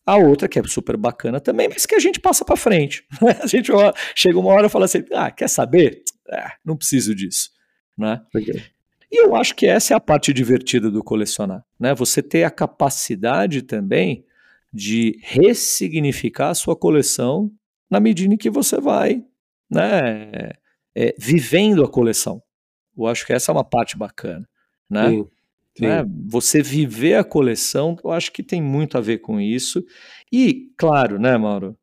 a outra, que é super bacana também, mas que a gente passa para frente. Né? A gente chega uma hora e fala assim: ah, quer saber? É, não preciso disso. Né? Okay. E eu acho que essa é a parte divertida do colecionar, né? Você ter a capacidade também de ressignificar a sua coleção na medida em que você vai, né, é, vivendo a coleção. Eu acho que essa é uma parte bacana, né? Sim. Sim. Né? Você viver a coleção, eu acho que tem muito a ver com isso. E, claro, né, Mauro?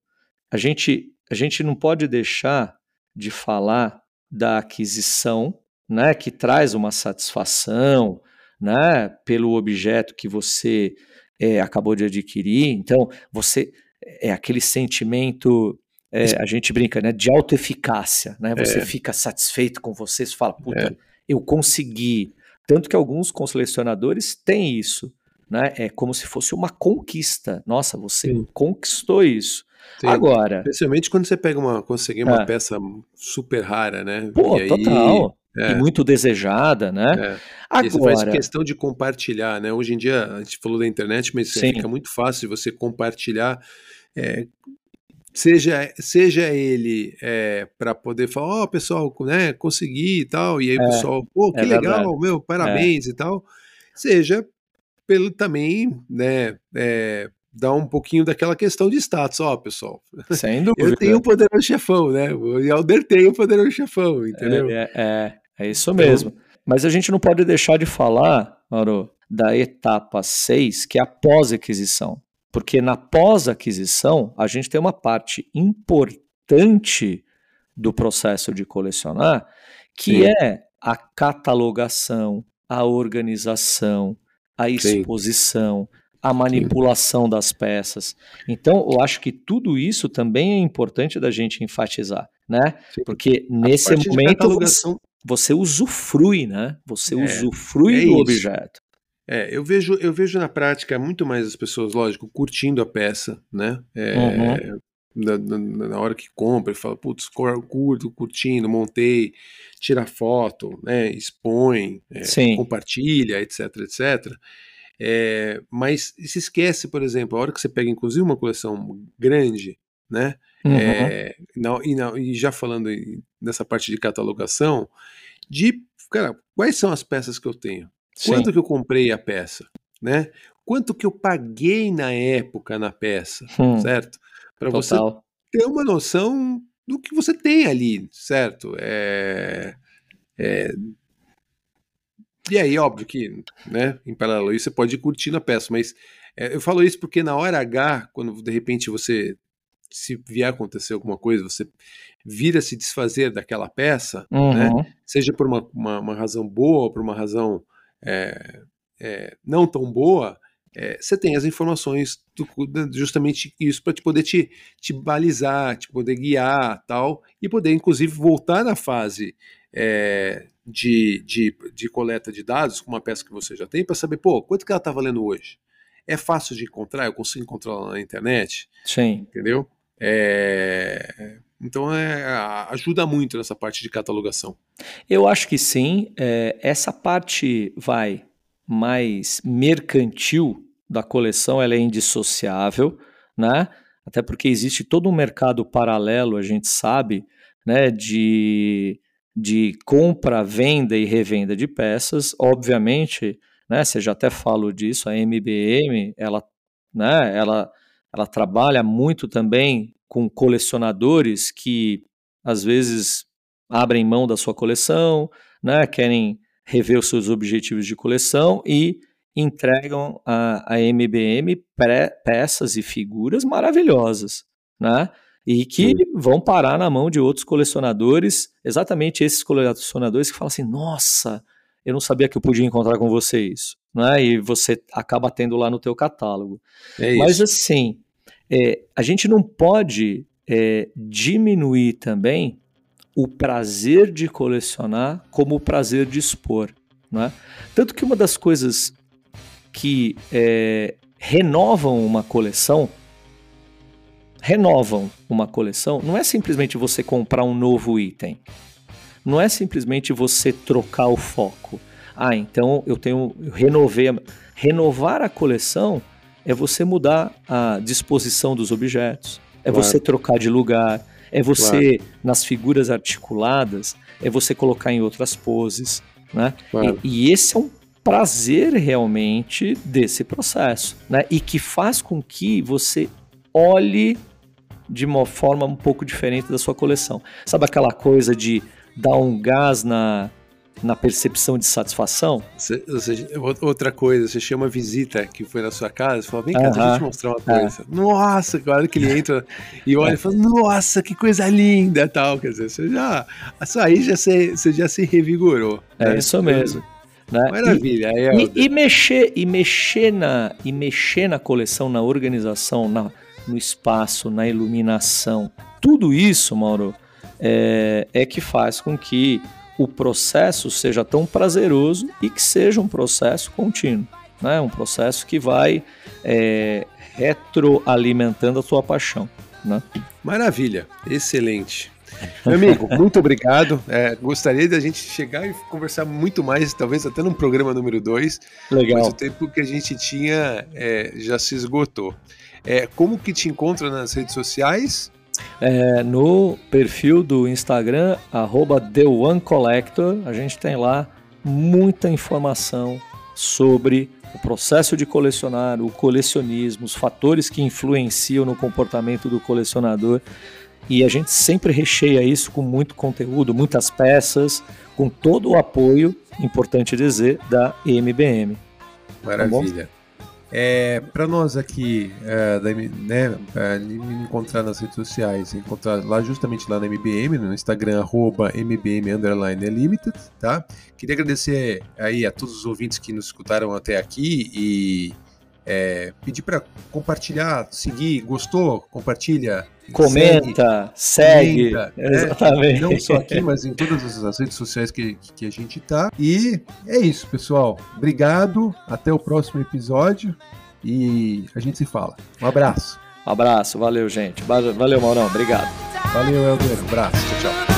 A gente, a gente não pode deixar de falar da aquisição, né, que traz uma satisfação, né, pelo objeto que você é, acabou de adquirir. Então, você é aquele sentimento, é, a gente brinca, né, de autoeficácia, né? Você É. fica satisfeito com você, você fala, puta, É. eu consegui. Tanto que alguns colecionadores têm isso, né? É como se fosse uma conquista. Nossa, você Sim. conquistou isso. Sim. Agora, Especialmente quando você pega uma, conseguir uma É. peça super rara, né? pô, E aí, total. É. E muito desejada, né? É. Você faz Agora, questão de compartilhar, né? Hoje em dia, a gente falou da internet, mas Sim. fica muito fácil você compartilhar. é, seja, seja ele para poder falar, ó, pessoal, né, consegui e tal, e aí o É, pessoal, pô, que é legal, verdade. meu, parabéns e tal. Seja pelo também, né, é, dar um pouquinho daquela questão de status, ó, pessoal. sem dúvida. Eu tenho o poderoso chefão, né? O Helder tem o poderoso chefão, entendeu? É, é, isso Então- mesmo. Mas a gente não pode deixar de falar, Mauro, da etapa 6, que é a pós-aquisição. Porque na pós-aquisição, a gente tem uma parte importante do processo de colecionar, que Sim. é a catalogação, a organização, a Sim. exposição, a manipulação das peças. Então, eu acho que tudo isso também é importante da gente enfatizar, né? Sim. Porque nesse de momento você, catalogação você usufrui, né? Você É, usufrui é do isso. objeto. É, eu vejo, eu vejo na prática muito mais as pessoas, lógico, curtindo a peça, né? É, Uhum. na, na- na hora que compra, fala, putz, curto, curtindo, montei, tira foto, né? Expõe, é, compartilha, etc, etc. É, mas se esquece, por exemplo, a hora que você pega, inclusive, uma coleção grande, né? Uhum. É, não- e, não- e já falando nessa parte de catalogação, de, cara, quais são as peças que eu tenho? Sim. Quanto que eu comprei a peça, né? Quanto que eu paguei na época na peça, Hum, certo? Para você ter uma noção do que você tem ali, certo? É, é, E aí, óbvio que, né, em paralelo a isso, você pode ir curtindo a peça, mas é, eu falo isso porque na hora H, quando de repente você, se vier acontecer alguma coisa, você vira se desfazer daquela peça, né? Uhum. seja por uma, uma, uma razão boa ou por uma razão é, é, não tão boa, é, você tem as informações do, justamente isso para te poder te, te balizar, te poder guiar tal, e poder inclusive voltar na fase de, de, de coleta de dados com uma peça que você já tem para saber, pô, quanto que ela está valendo hoje? É fácil de encontrar, eu consigo encontrar ela na internet, Sim. entendeu? É, então é, ajuda muito nessa parte de catalogação. Eu acho que sim. É, essa parte vai mais mercantil da coleção, ela é indissociável, né? Até porque existe todo um mercado paralelo, a gente sabe, né? De, de compra, venda e revenda de peças. Obviamente, né? Você já até falou disso, a MBM, ela, né? Ela, ela trabalha muito também com colecionadores que às vezes abrem mão da sua coleção, né, querem rever os seus objetivos de coleção e entregam a, a MBM pré, peças e figuras maravilhosas, né? E que vão parar na mão de outros colecionadores, exatamente esses colecionadores que falam assim: nossa, eu não sabia que eu podia encontrar com você isso, né? E você acaba tendo lá no teu catálogo. É isso. Mas assim, é, a gente não pode é, diminuir também o prazer de colecionar como o prazer de expor. Né? Tanto que uma das coisas que é, renovam uma coleção, renovam uma coleção, não é simplesmente você comprar um novo item. Não é simplesmente você trocar o foco. Ah, então eu tenho, eu renovei. Renovar a coleção é você mudar a disposição dos objetos, é Claro. você trocar de lugar, é você, nas figuras articuladas, é você colocar em outras poses, né? Claro. E, e esse é um prazer realmente desse processo, né? E que faz com que você olhe de uma forma um pouco diferente da sua coleção. Sabe aquela coisa de dar um gás na, na percepção de satisfação. Seja, outra coisa, você chama visita que foi na sua casa, fala, vem cá, deixa eu te mostrar uma coisa. É. Nossa, claro que ele entra e olha e fala, nossa, que coisa linda tal. Quer dizer, você já. Só aí já se, você já se revigorou. É né? isso mesmo. Né? Maravilha. E, e, e, mexer, e, mexer na, e mexer na coleção, na organização, na, no espaço, na iluminação, tudo isso, Mauro, é, é que faz com que o processo seja tão prazeroso e que seja um processo contínuo, né? um processo que vai é, retroalimentando a sua paixão. Né? Maravilha, excelente. Meu amigo, muito obrigado. É, gostaria de a gente chegar e conversar muito mais, talvez até no programa número 2. Legal. Mas o tempo que a gente tinha é, já se esgotou. É, como que te encontra nas redes sociais? É, no perfil do Instagram, arroba TheOneCollector, a gente tem lá muita informação sobre o processo de colecionar, o colecionismo, os fatores que influenciam no comportamento do colecionador. E a gente sempre recheia isso com muito conteúdo, muitas peças, com todo o apoio, importante dizer, da MBM. Tá Maravilha. Tá é, para nós aqui, é, da, né, é, me encontrar nas redes sociais, encontrar lá justamente lá na MBM, no Instagram, arroba MBM Underline Limited, tá? Queria agradecer aí a todos os ouvintes que nos escutaram até aqui e é, pedir para compartilhar, seguir, gostou, compartilha, comenta, segue, segue comenta, né? exatamente. Não só aqui, mas em todas as redes sociais que, que a gente tá. E é isso, pessoal. Obrigado, até o próximo episódio e a gente se fala. Um abraço. Um abraço, valeu, gente. Valeu, Maurão, obrigado. Valeu, Helder. Um abraço. Tchau, tchau.